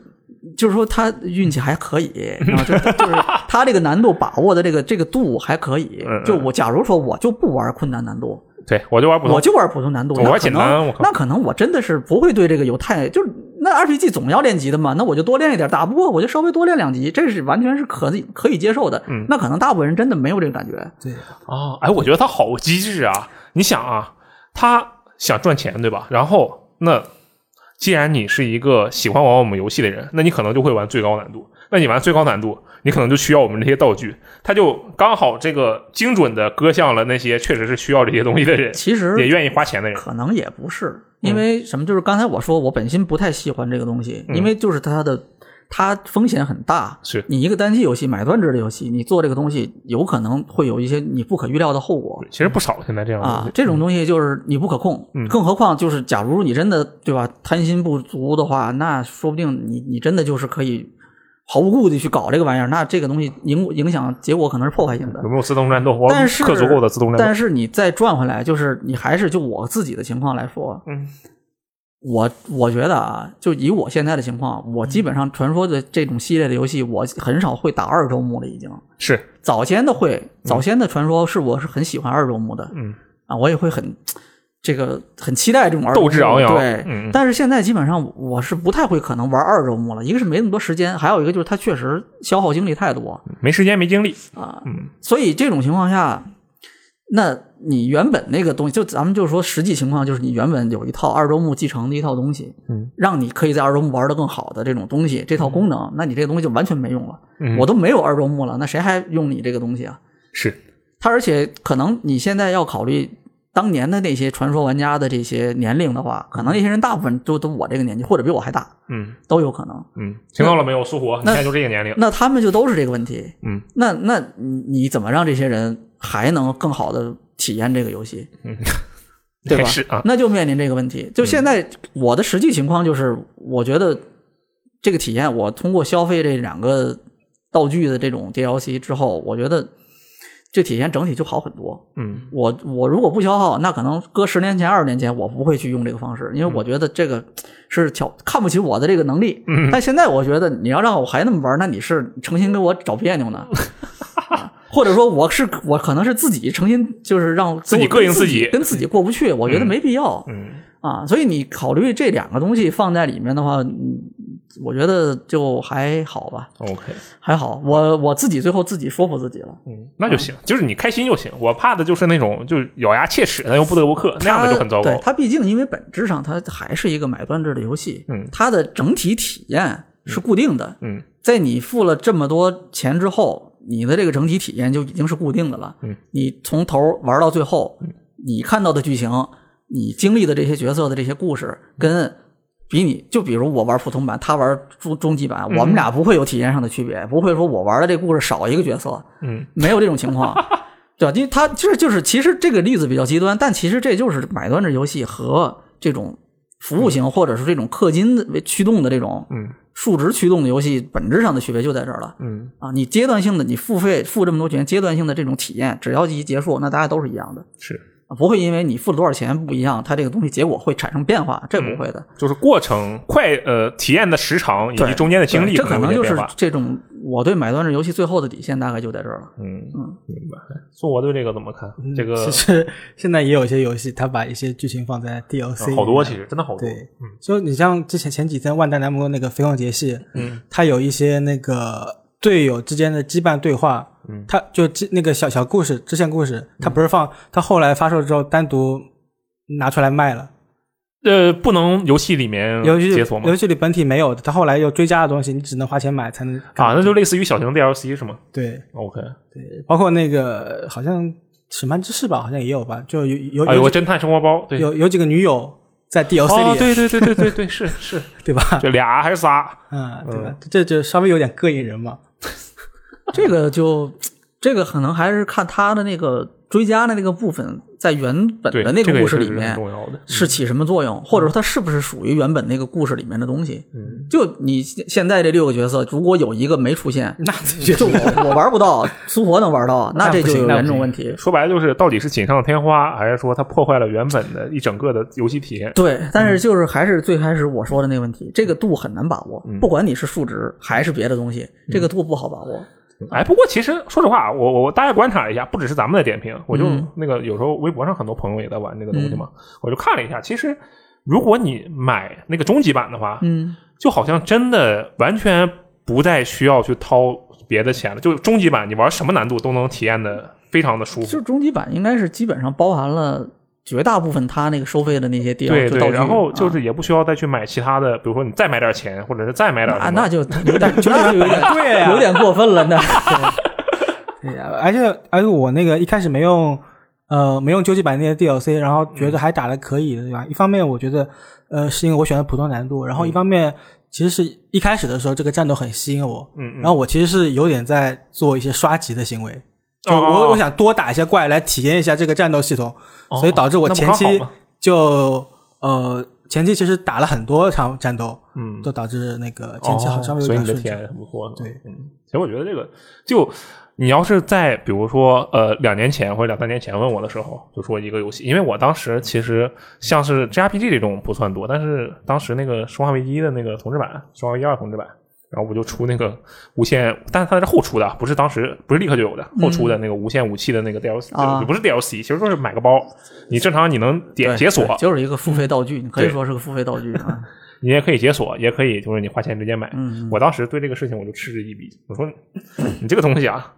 就是说他运气还可以，然后就就是他这个难度把握的这个这个度还可以。就我假如说我就不玩困难难度，对我就玩普通我，就玩普通难度，我玩简单那可能我真的是不会对这个有太就是那 RPG 总要练级的嘛，那我就多练一点，打不过我就稍微多练两级，这是完全是可可以接受的。嗯那可能大部分人真的没有这个感觉。对，啊，哎，我觉得他好机智啊！你想啊，他想赚钱，对吧？然后那既然你是一个喜欢玩我们游戏的人，那你可能就会玩最高难度。那你玩最高难度，你可能就需要我们这些道具，他就刚好这个精准的割向了那些确实是需要这些东西的人，其实也愿意花钱的人。可能也不是，因为什么？就是刚才我说我本心不太喜欢这个东西，嗯因为就是它的它风险很大。是你一个单机游戏买断制的游戏，你做这个东西有可能会有一些你不可预料的后果。其实不少现在这样的，啊这种东西就是你不可控，嗯更何况就是假如你真的对吧贪心不足的话，那说不定你你真的就是可以毫无顾忌去搞这个玩意儿，那这个东西影影响结果可能是破坏性的有。没有自动战斗？我但是氪足够的自动战斗。但是你再转回来，就是你还是就我自己的情况来说，嗯我我觉得啊，就以我现在的情况，我基本上传说的这种系列的游戏，我很少会打二周目了，已经。是早先的会，早先的传说是我是很喜欢二周目的，嗯啊，我也会很这个很期待这种斗志昂扬对，嗯但是现在基本上我是不太会可能玩二周目了，一个是没那么多时间，还有一个就是它确实消耗精力太多没时间没精力。啊，嗯所以这种情况下，那你原本那个东西，就咱们就是说实际情况，就是你原本有一套二周目继承的一套东西，嗯，让你可以在二周目玩的更好的这种东西，这套功能，那你这个东西就完全没用了。嗯，我都没有二周目了，那谁还用你这个东西啊？是它而且可能你现在要考虑当年的那些传说玩家的这些年龄的话，可能那些人大部分都都我这个年纪，或者比我还大，嗯都有可能。嗯，听到了没有，苏活？你那现在就这个年龄。那他们就都是这个问题。嗯，那那你你怎么让这些人还能更好的体验这个游戏？嗯，对吧是啊，那就面临这个问题。就现在我的实际情况就是，我觉得这个体验，我通过消费这两个道具的这种 DLC 之后，我觉得这体验整体就好很多。嗯我我如果不消耗，那可能搁十年前、二十年前，我不会去用这个方式，因为我觉得这个是瞧看不起我的这个能力。嗯但现在我觉得你要让我还那么玩，那你是诚心给我找别扭呢？啊或者说我是我可能是自己诚心就是让自己膈应自己己，跟自己过不去，我觉得没必要。嗯啊，所以你考虑这两个东西放在里面的话，嗯，我觉得就还好吧，，OK，还好。我我自己最后自己说服自己了。嗯，那就行，就是你开心就行。我怕的就是那种就是咬牙切齿但又不得不克那样的就很糟糕对。它毕竟因为本质上它还是一个买断制的游戏，嗯它的整体体验是固定的。嗯在你付了这么多钱之后，你的这个整体体验就已经是固定的了。嗯，你从头玩到最后，你看到的剧情，你经历的这些角色的这些故事，跟比你就比如我玩普通版，他玩终终极版，我们俩不会有体验上的区别，不会说我玩的这故事少一个角色，嗯没有这种情况。对吧？因为它就是就是，其实这个例子比较极端，但其实这就是买断制游戏和这种服务型或者是这种氪金的为驱动的这种嗯。数值驱动的游戏本质上的区别就在这儿了。嗯。啊！你阶段性的你付费付这么多钱，阶段性的这种体验，只要一结束，那大家都是一样的。是，啊，不会因为你付了多少钱不一样，它这个东西结果会产生变化，这不会的。就是过程快呃体验的时长以及中间的经历这可能就是这种我对买断制游戏最后的底线大概就在这儿了。嗯嗯明白。苏我对这个怎么看？这个 其实现在也有一些游戏，它把一些剧情放在 DLC，好多，其实真的好多。对嗯就你像之前前几天万代南梦那个《飞黄节系》，嗯，它有一些那个队友之间的羁绊对话，嗯，它就支那个小小故事支线故事，他不是放，它后来发售之后单独拿出来卖了，呃，不能游戏里面游戏解锁吗游？戏里本体没有的，它后来又追加的东西，你只能花钱买才能啊，那就类似于小型 DLC 是吗对？OK，对，包括那个好像审判之誓吧，好像也有吧，就有有啊，有个侦探生活包，对，有有几个女友在 DLC 哦，里，对对对对对对，是是，对吧？这俩还是仨？嗯，对吧？这就稍微有点膈应人嘛。这个就这个可能还是看他的那个追加的那个部分，在原本，的那个故事里面。是起什么作用，或者说它是不是属于原本那个故事里面的东西。嗯，就你现现在这六个角色，如果有一个没出现，那就 我我玩不到，苏活能玩到，那这就有严重问题。说白了就是到底是锦上添花，还是说它破坏了原本的一整个的游戏体验？对，但是就是还是最开始我说的那个问题，这个度很难把握，嗯不管你是数值还是别的东西，这个度不好把握。哎，不过其实说实话，我我我大概观察了一下，不只是咱们的点评，我就、嗯那个有时候微博上很多朋友也在玩这个东西嘛，我就看了一下，其实如果你买那个终极版的话，嗯，就好像真的完全不再需要去掏别的钱了，就终极版你玩什么难度都能体验的非常的舒服就是。终极版应该是基本上包含了绝大部分他那个收费的那些地方对对，然后就啊。是也不需要再去买其他的，比如说你再买点钱，或者是再买点啊那就有点，那就有点 对呀有点过分了，那。对呀，而且而且我那个一开始没用，呃，没用究极版那些 DLC，然后觉得还打的可以的，对吧？一方面我觉得，呃，是因为我选的普通难度，然后一方面其实是一开始的时候这个战斗很吸引我，嗯嗯。然后我其实是有点在做一些刷级的行为，就哦我我想多打一些怪来体验一下这个战斗系统，哦所以导致我前期就呃前期其实打了很多场战斗，嗯，就导致那个前期好哦稍微有所以你的点顺畅。体验很不错。对，嗯，其实我觉得这个就你要是在比如说呃两年前或者两三年前问我的时候，就说一个游戏，因为我当时其实像是 JRPG 这种不算多，但是当时那个《生化危机》的那个重置版，《生化危机二》重置版。然后我就出那个无限，但是它是后出的，不是当时不是立刻就有的，后出的那个无限武器的那个 DLC，、啊就不是 DLC，其实就是买个包，你正常你能点解锁，就是一个付费道具，你可以说是个付费道具啊。你也可以解锁，也可以就是你花钱直接买。嗯我当时对这个事情我就嗤之以鼻，我说你这个东西啊，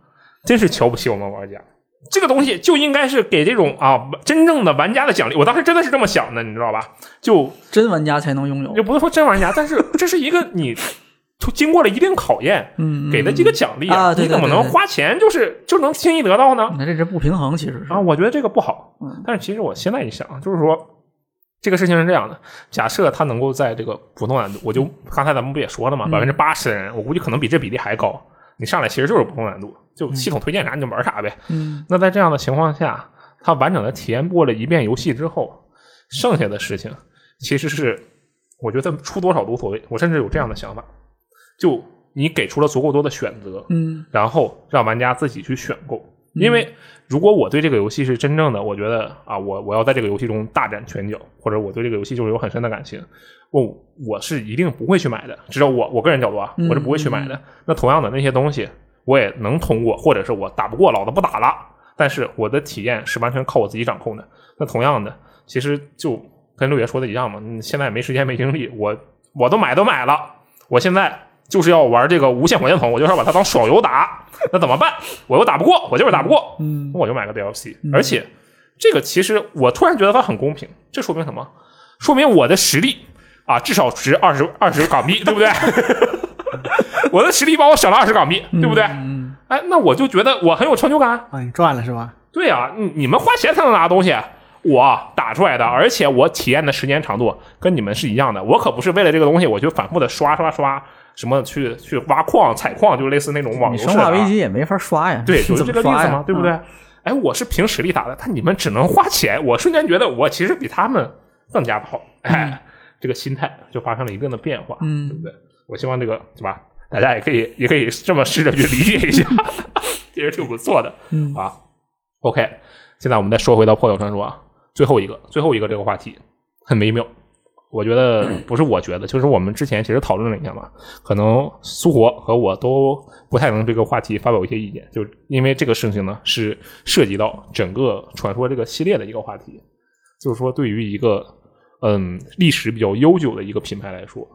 真是瞧不起我们玩家。这个东西就应该是给这种啊真正的玩家的奖励。我当时真的是这么想的，你知道吧？就真玩家才能拥有也。不是说真玩家，但是这是一个你经过了一定考验嗯，给的这个奖励啊对你怎么能花钱就是就能轻易得到呢？那这是不平衡，其实是啊，我觉得这个不好。嗯但是其实我现在一想，就是说这个事情是这样的：假设他能够在这个普通难度，我就刚才咱们不也说了嘛，嗯百分之八十的人，我估计可能比这比例还高。你上来其实就是普通难度，就系统推荐啥你就玩啥呗。嗯那在这样的情况下，他完整的体验过了一遍游戏之后，剩下的事情其实是我觉得出多少都无所谓。我甚至有这样的想法，就你给出了足够多的选择，嗯然后让玩家自己去选购。因为如果我对这个游戏是真正的，我觉得啊，我我要在这个游戏中大展拳脚，或者我对这个游戏就是有很深的感情，我我是一定不会去买的。至少我我个人角度啊，我是不会去买的。那同样的那些东西，我也能通过，或者是我打不过，老子不打了。但是我的体验是完全靠我自己掌控的。那同样的，其实就跟六爷说的一样嘛，你现在没时间没精力，我我都买都买了，我现在就是要玩这个无限火箭筒，我就是要把它当手游打，那怎么办？我又打不过，我就是打不过，嗯那我就买个 DLC。而且这个其实我突然觉得它很公平，这说明什么？说明我的实力啊，至少值二十二十港币，对不对？我的实力帮我省了二十港币，对不对？嗯哎，那我就觉得我很有成就感。啊，你赚了是吧？对啊、你你们花钱才能拿东西，我打出来的，而且我体验的时间长度跟你们是一样的。我可不是为了这个东西，我就反复的刷刷刷，什么去去挖矿、采矿，就类似那种网你生化。危机也没法刷呀，对，你就是这个意思嘛，对不对？嗯哎，我是凭实力打的，但你们只能花钱，我瞬间觉得我其实比他们更加好，哎，这个心态就发生了一定的变化，嗯对不对？我希望这个是吧，大家也可以也可以这么试着去理解一下，其实挺不错的，嗯啊。OK，现在我们再说回到破晓传说啊，最后一个最后一个这个话题很微妙。我觉得不是我觉得，就是我们之前其实讨论了一下嘛，可能苏活和我都不太能这个话题发表一些意见，就因为这个事情呢是涉及到整个传说这个系列的一个话题，就是说对于一个嗯历史比较悠久的一个品牌来说，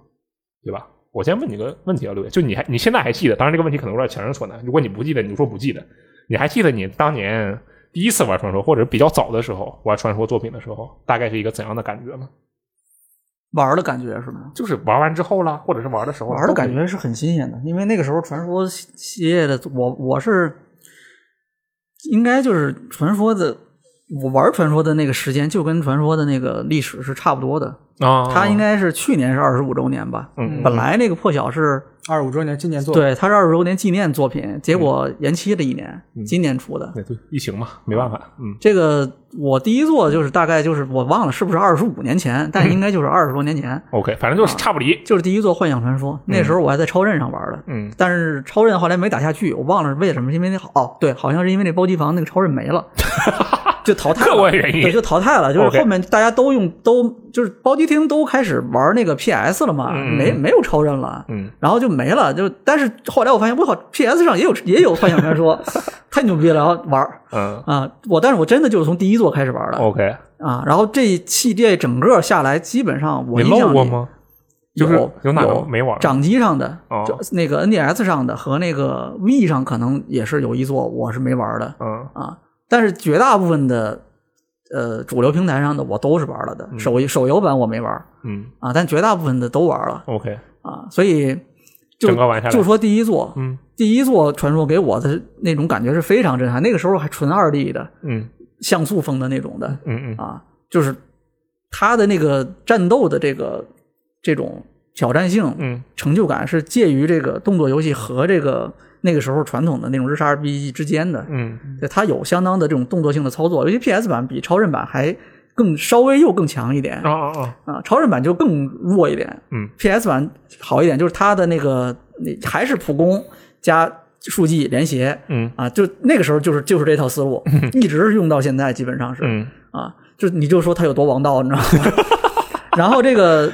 对吧？我先问你个问题啊，刘伟，就你还你现在还记得？当然这个问题可能有点强人所难，如果你不记得，你就说不记得。你还记得你当年第一次玩传说，或者比较早的时候玩传说作品的时候，大概是一个怎样的感觉吗？玩的感觉是吗？就是玩完之后啦，或者是玩的时候玩的感觉是很新鲜的，因为那个时候传说系列的，我我是应该就是传说的，我玩传说的那个时间就跟传说的那个历史是差不多的。啊，它应该是去年是二十五周年吧？嗯嗯本来那个破晓是二十五周年纪念作品，，对，它是二十周年纪念作品，结果延期了一年，今年出的。对对疫情嘛，没办法，嗯这个我第一座就是大概就是我忘了是不是二十五年前，但应该就是二十多年前，，OK，反正就是差不离，就是第一座《幻想传说》，那时候我还在超任上玩的。嗯但是超任后来没打下去，我忘了是为什么，因为那哦对，好像是因为那包机房那个超任没了，就淘汰了。客观原因对，就淘汰了。就是后面大家都用都就是包机厅都开始玩那个 PS 了嘛，嗯没没有超任了。嗯然后就没了，就但是后来我发现，我靠，PS 上也有也有幻想传说，太牛逼了，然后玩啊！我但是我真的就是从第一座开始玩的，OK，啊，然后这一系列整个下来，基本上我你印象里漏过吗？就是有有哪个有没玩掌机上的，哦就那个 NDS 上的和那个 V 上可能也是有一座我是没玩的嗯啊，但是绝大部分的呃主流平台上的我都是玩了的，手手游版我没玩嗯。啊，但绝大部分的都玩了，OK，啊，所以就就说第一座，嗯。第一座传说给我的那种感觉是非常震撼，那个时候还纯二 D 的嗯。像素风的那种的嗯嗯。啊，就是它的那个战斗的这个这种挑战性，嗯。成就感是介于这个动作游戏和这个那个时候传统的那种日式 RPG 之间的。嗯对，它有相当的这种动作性的操作，尤其 PS 版比超任版还更稍微又更强一点啊啊啊，啊，超任版就更弱一点。嗯，PS 版好一点，就是它的那个那还是普攻加数技连携嗯啊，就那个时候就是就是这套思路，一直用到现在，基本上是。嗯啊，就你就说它有多王道，你知道吗？然后这个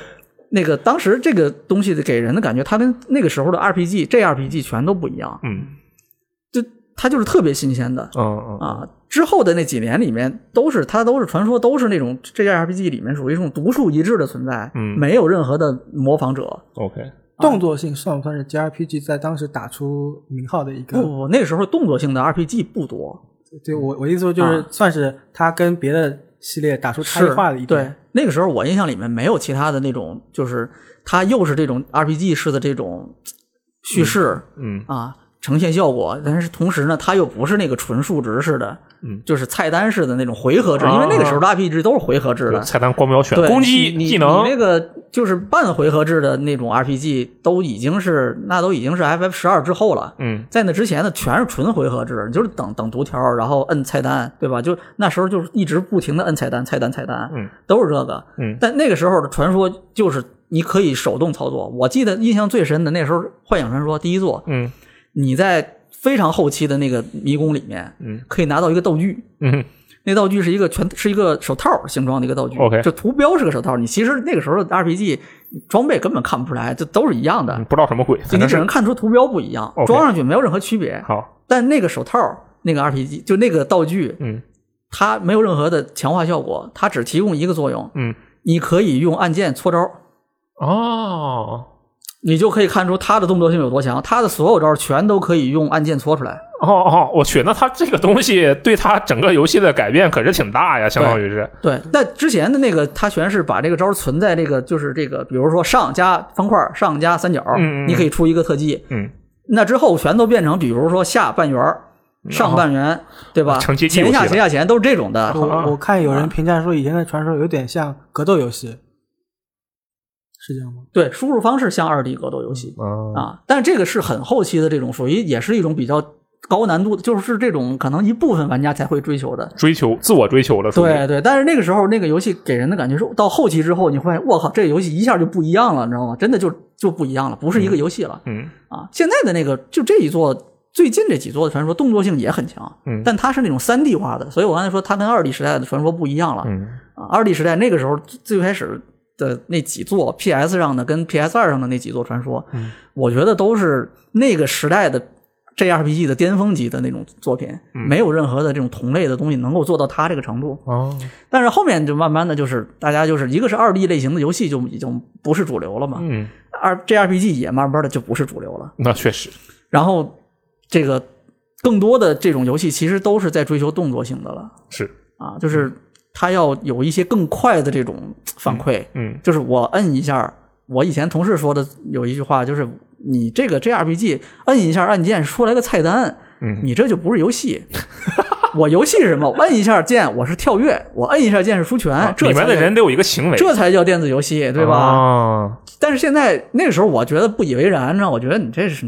那个当时这个东西给人的感觉，它跟那个时候的 RPG、JRPG 全都不一样，嗯。就它就是特别新鲜的。嗯嗯。啊。之后的那几年里面，都是它都是传说，都是那种 JRPG 里面属于一种独树一帜的存在，嗯。没有任何的模仿者。，OK，动作性算不算是 JRPG 在当时打出名号的一个？不不不，那个时候动作性的 RPG 不多，对我我意思说就是啊。算是它跟别的系列打出差异化的一对。，那个时候我印象里面没有其他的那种，就是它又是这种 RPG 式的这种叙事。嗯啊，呈现效果，但是同时呢，它又不是那个纯数值式的，嗯，就是菜单式的那种回合制，啊因为那个时候的 RPG 都是回合制的。菜单光标选对，攻击你技能你那个就是半回合制的那种 RPG，都已经是那都已经是 FF 十二之后了。嗯在那之前呢，全是纯回合制，就是等等读条，然后摁菜单，对吧？就那时候就是一直不停的摁菜单，菜单，菜单，嗯，都是这个。嗯但那个时候的传说就是你可以手动操作。我记得印象最深的那时候《幻想传说》第一座，嗯你在非常后期的那个迷宫里面，嗯，可以拿到一个道具，嗯那道具是一个全是一个手套形状的一个道具 OK 就图标是个手套，你其实那个时候的 RPG 装备根本看不出来，这都是一样的，嗯不知道什么鬼，就你只能看出图标不一样装上去没有任何区别。好，但那个手套那个 RPG 就那个道具，嗯。它没有任何的强化效果，它只提供一个作用，嗯，你可以用按键搓招，哦你就可以看出他的动作性有多强，他的所有招全都可以用按键搓出来。哦哦，我去，那他这个东西对他整个游戏的改变可是挺大呀，相当于是，对，那之前的那个，他全是把这个招存在这个，就是这个，比如说上加方块，上加三角，你可以出一个特技。嗯，那之后全都变成，比如说下半圆、上半圆，对吧？前下前下前都是这种的。我我看有人评价说，以前的传说有点像格斗游戏，是这样吗？对，输入方式像二 D 格斗游戏嗯啊，但这个是很后期的这种，属于也是一种比较高难度的，就是这种可能一部分玩家才会追求的。追求自我追求了，属于对对，但是那个时候那个游戏给人的感觉是，到后期之后，你会发现，我靠，这个游戏一下就不一样了，你知道吗？真的就就不一样了，不是一个游戏了、嗯啊！现在的那个就这一座，最近这几座的传说动作性也很强，嗯但它是那种三 D 化的，所以我刚才说它跟二 D 时代的传说不一样了。嗯啊，二 D 时代那个时候最开始的那几座 PS 上的跟 PS 二上的那几座传说，嗯。我觉得都是那个时代的 JRPG 的巅峰级的那种作品，嗯。没有任何的这种同类的东西能够做到它这个程度。哦。但是后面就慢慢的就是大家就是一个是二 D 类型的游戏就已经不是主流了嘛，嗯，二 JRPG 也慢慢的就不是主流了，那确实，然后这个更多的这种游戏其实都是在追求动作性的了。是，啊，就是它要有一些更快的这种反馈，嗯就是我摁一下，我以前同事说的有一句话就是你这个 JRPG 摁一下按键出来个菜单，嗯。你这就不是游戏。我游戏是什么？我摁一下键我是跳跃，我摁一下键是出拳，这里面的人得有一个行为，这才叫电子游戏，对吧？哦，但是现在那个时候，我觉得不以为然，呢，我觉得你这是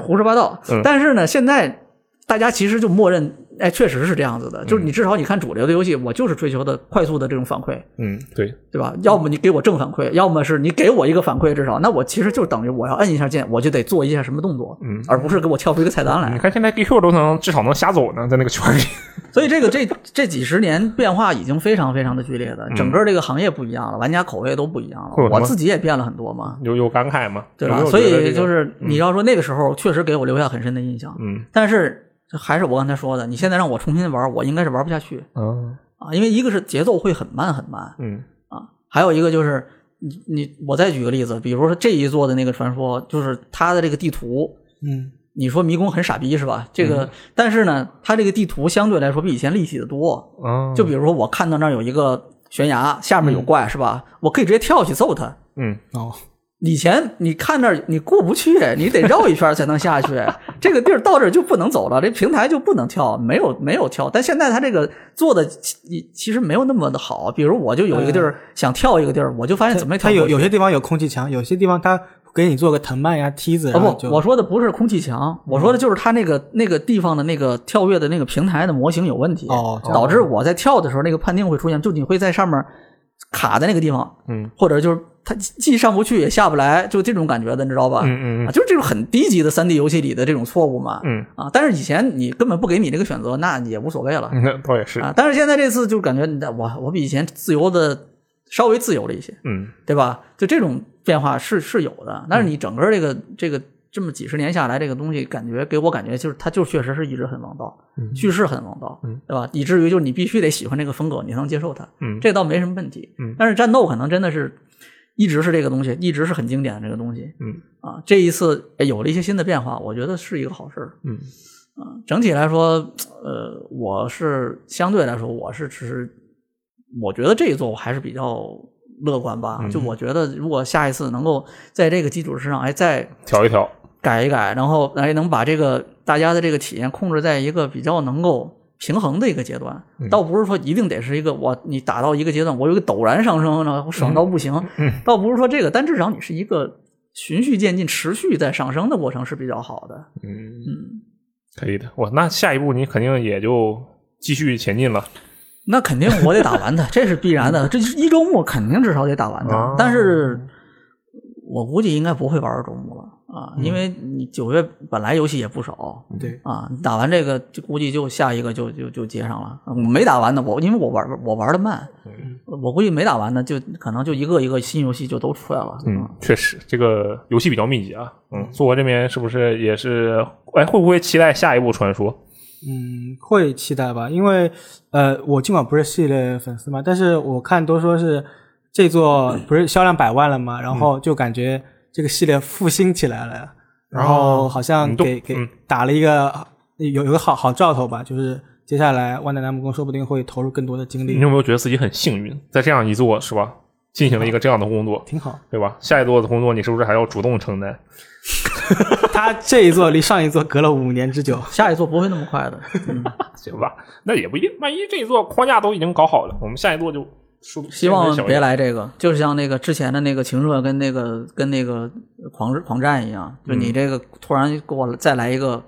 胡说八道。嗯。但是呢，现在大家其实就默认，哎，确实是这样子的。就是你至少你看主流的游戏，我就是追求的快速的这种反馈，嗯，对，对吧？要么你给我正反馈，要么是你给我一个反馈，至少那我其实就等于我要摁一下键，我就得做一下什么动作，嗯而不是给我跳出一个菜单来。你看现在 DQ 都能至少能瞎走呢，在那个圈里，所以这个这这几十年变化已经非常非常的剧烈的，嗯整个这个行业不一样了，玩家口味都不一样了我自己也变了很多嘛。有有感慨吗？对吧？所以就是你要说那个时候确实给我留下很深的印象，嗯但是还是我刚才说的，你现在让我重新玩，我应该是玩不下去嗯啊，因为一个是节奏会很慢很慢嗯啊，还有一个就是你你我再举个例子，比如说这一座的那个传说，就是它的这个地图，嗯，你说迷宫很傻逼是吧？这个，但是呢，它这个地图相对来说比以前立体的多，啊，就比如说我看到那儿有一个悬崖，下面有怪是吧？我可以直接跳下去揍他。嗯哦，以前你看那儿你过不去，你得绕一圈才能下去。这个地儿到这儿就不能走了，这平台就不能跳，没有没有跳。但现在它这个做的其其实没有那么的好。比如我就有一个地儿想跳一个地儿，我就发现怎么也跳它有有些地方有空气墙，有些地方它给你做个藤蔓呀、梯子，啊不，然后就我说的不是空气墙，我说的就是它那个那个地方的那个跳跃的那个平台的模型有问题，哦导致我在跳的时候那个判定会出现，就你会在上面卡在那个地方，嗯或者就是它既上不去也下不来，就这种感觉的，你知道吧？嗯嗯啊，就是这种很低级的三 D 游戏里的这种错误嘛。嗯啊，但是以前你根本不给你这个选择，那也无所谓了、嗯，那倒也是，啊。但是现在这次就感觉你我我比以前自由的稍微自由了一些，嗯对吧？就这种变化是是有的，但是你整个这个这个这么几十年下来，这个东西感觉给我感觉就是它就确实是一直很王道，嗯叙事很王道，嗯对吧？以至于就是你必须得喜欢这个风格，你才能接受它，嗯这倒没什么问题。嗯但是战斗可能真的是一直是这个东西，一直是很经典的这个东西嗯啊。这一次哎有了一些新的变化，我觉得是一个好事儿。嗯啊，整体来说，呃，我是相对来说，我是只是我觉得这一座我还是比较乐观吧。嗯就我觉得，如果下一次能够在这个基础之上，哎，再调一调，改一改，然后哎能把这个大家的这个体验控制在一个比较能够平衡的一个阶段，嗯倒不是说一定得是一个我你打到一个阶段，我有个陡然上升，然后我爽到不行，嗯倒不是说这个，但至少你是一个循序渐进、持续在上升的过程是比较好的。嗯，嗯。可以的。哇，那下一步你肯定也就继续前进了。那肯定我得打完它，这是必然的。这一周目肯定至少得打完它，哦但是我估计应该不会玩到周末了啊，因为你九月本来游戏也不少对，啊，打完这个就估计就下一个就就就接上了。我没打完的，我因为我玩我玩的慢，我估计没打完的，就可能就一个一个新游戏就都出来了。嗯，确实，这个游戏比较密集啊。嗯，苏国这边是不是也是？哎，会不会期待下一部传说？嗯，会期待吧，因为呃，我尽管不是系列粉丝嘛，但是我看都说是这座不是销量百万了嘛，然后就感觉这个系列复兴起来了，然后好像给给嗯。打了一个有有个好好兆头吧，就是接下来万代南梦宫说不定会投入更多的精力，你有没有觉得自己很幸运，在这样一座是吧，进行了一个这样的工作，挺好。对吧？下一座的工作你是不是还要主动承担？他这一座离上一座隔了五年之久，下一座不会那么快的，嗯。行吧，那也不一定，万一这一座框架都已经搞好了，我们下一座就输希望别。来这个，就是像那个之前的那个情热跟那个跟那个狂狂战一样，就你这个突然给我再来一个。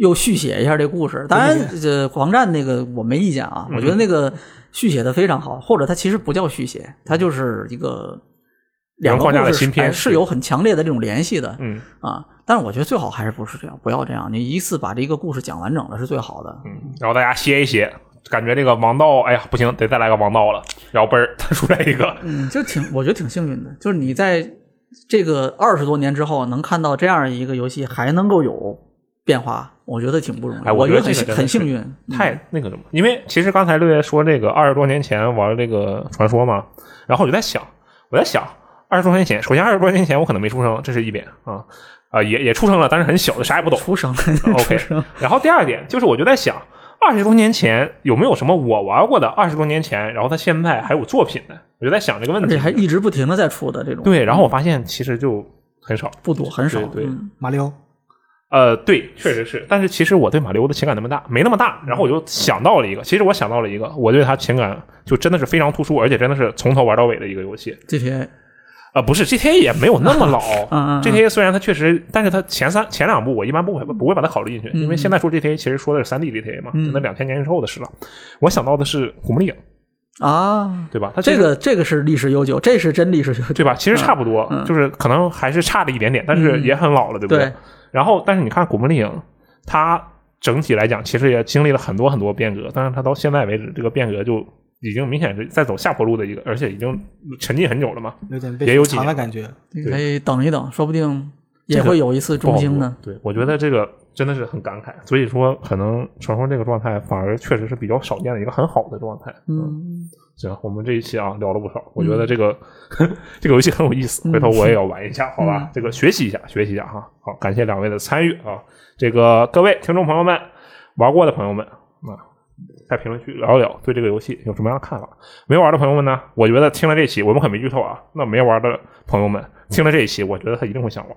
又续写一下这故事，当然，这狂战那个我没意见啊，我觉得那个续写的非常好，或者它其实不叫续写，它就是一个两个框架的故事是有很强烈的这种联系的，嗯啊，但是我觉得最好还是不是这样，不要这样，你一次把这一个故事讲完整了是最好的。嗯，然后大家歇一歇，感觉这个王道，哎呀不行，得再来个王道了，然后嘣儿 他出来一个，嗯，就挺，我觉得挺幸运的，就是你在这个二十多年之后能看到这样一个游戏还能够有变化，我觉得挺不容易。哎我我觉得很很幸运。太那个什么，因为其实刚才六爷说这个二十多年前玩这个传说嘛，然后我就在想，我在想二十多年前，首先二十多年前我可能没出生，这是一点啊啊、也也出生了，但是很小，啥也不懂。出生 OK，然后第二点就是，我就在想，二十多年前有没有什么我玩过的？二十多年前，然后他现在还有作品呢？我就在想这个问题而且。还一直不停的在出的这种，对，然后我发现其实就很少。不多很少。对对嗯马里奥呃，对，确实是，但是其实我对马里奥的情感那么大，没那么大。然后我就想到了一个，其实我想到了一个，我对他情感就真的是非常突出，而且真的是从头玩到尾的一个游戏。GTA 呃，不是 GTA 也没有那么老，GTA 虽然它确实，但是它前三前两部我一般不会不会把它考虑进去，因为现在说 GTA 其实说的是三 D GTA 嘛，嗯那两千年之后的事了。我想到的是《古墓丽影》，啊，对吧？它这个这个是历史悠久，这是真历史悠久。对吧？其实差不多，嗯就是可能还是差了一点点，但是也很老了，对不对然后，但是你看《古墓丽影》，它整体来讲其实也经历了很多很多变革，但是它到现在为止，这个变革就已经明显是在走下坡路的一个，而且已经沉浸很久了嘛。有点被也有几年的感觉。可以等一等，说不定也会有一次中兴呢。说。对，我觉得这个真的是很感慨，所以说可能传说这个状态反而确实是比较少见的一个很好的状态。嗯，行，我们这一期啊聊了不少，我觉得这个、这个游戏很有意思，回头我也要玩一下，好吧？这个学习一下，学习一下哈。好，感谢两位的参与啊！这个各位听众朋友们，玩过的朋友们啊，在评论区聊一聊对这个游戏有什么样的看法。没玩的朋友们呢，我觉得听了这期，我们可没剧透啊。那没玩的朋友们听了这一期，我觉得他一定会想玩。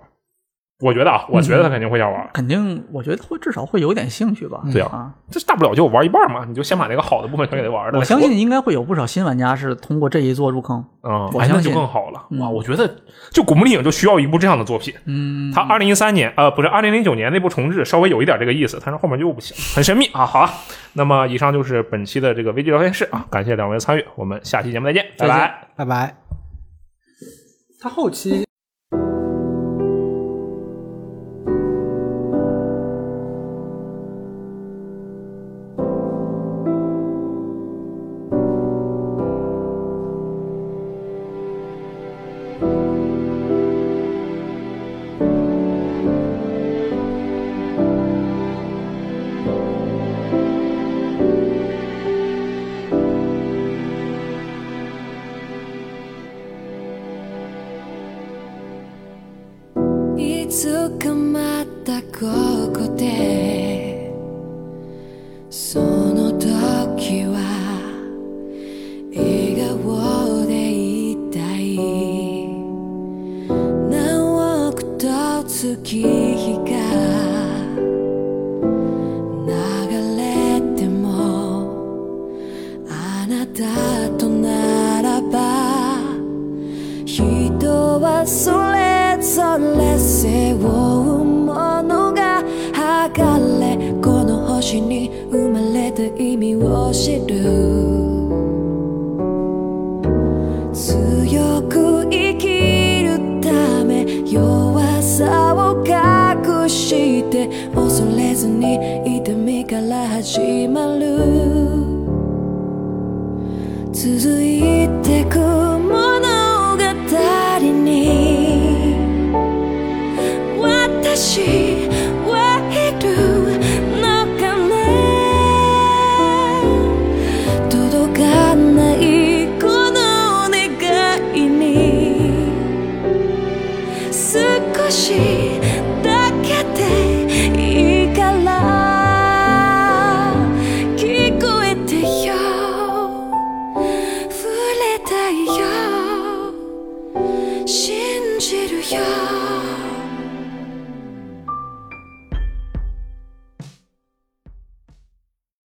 我觉得啊，我觉得他肯定会想玩。肯定，我觉得会至少会有点兴趣吧。对啊啊，这大不了就玩一半嘛，你就先把那个好的部分全给他玩了。我相信应该会有不少新玩家是通过这一座入坑。嗯，哎，那就我相信更好了。嗯哇，我觉得就《古墓丽影》就需要一部这样的作品。嗯，他二零一三年，呃，不是二零零九年那部重置，稍微有一点这个意思，但是后面就不行，很神秘啊。好啊，那么以上就是本期的这个危机聊天室啊，感谢两位的参与，我们下期节目再见，拜拜。拜拜。他后期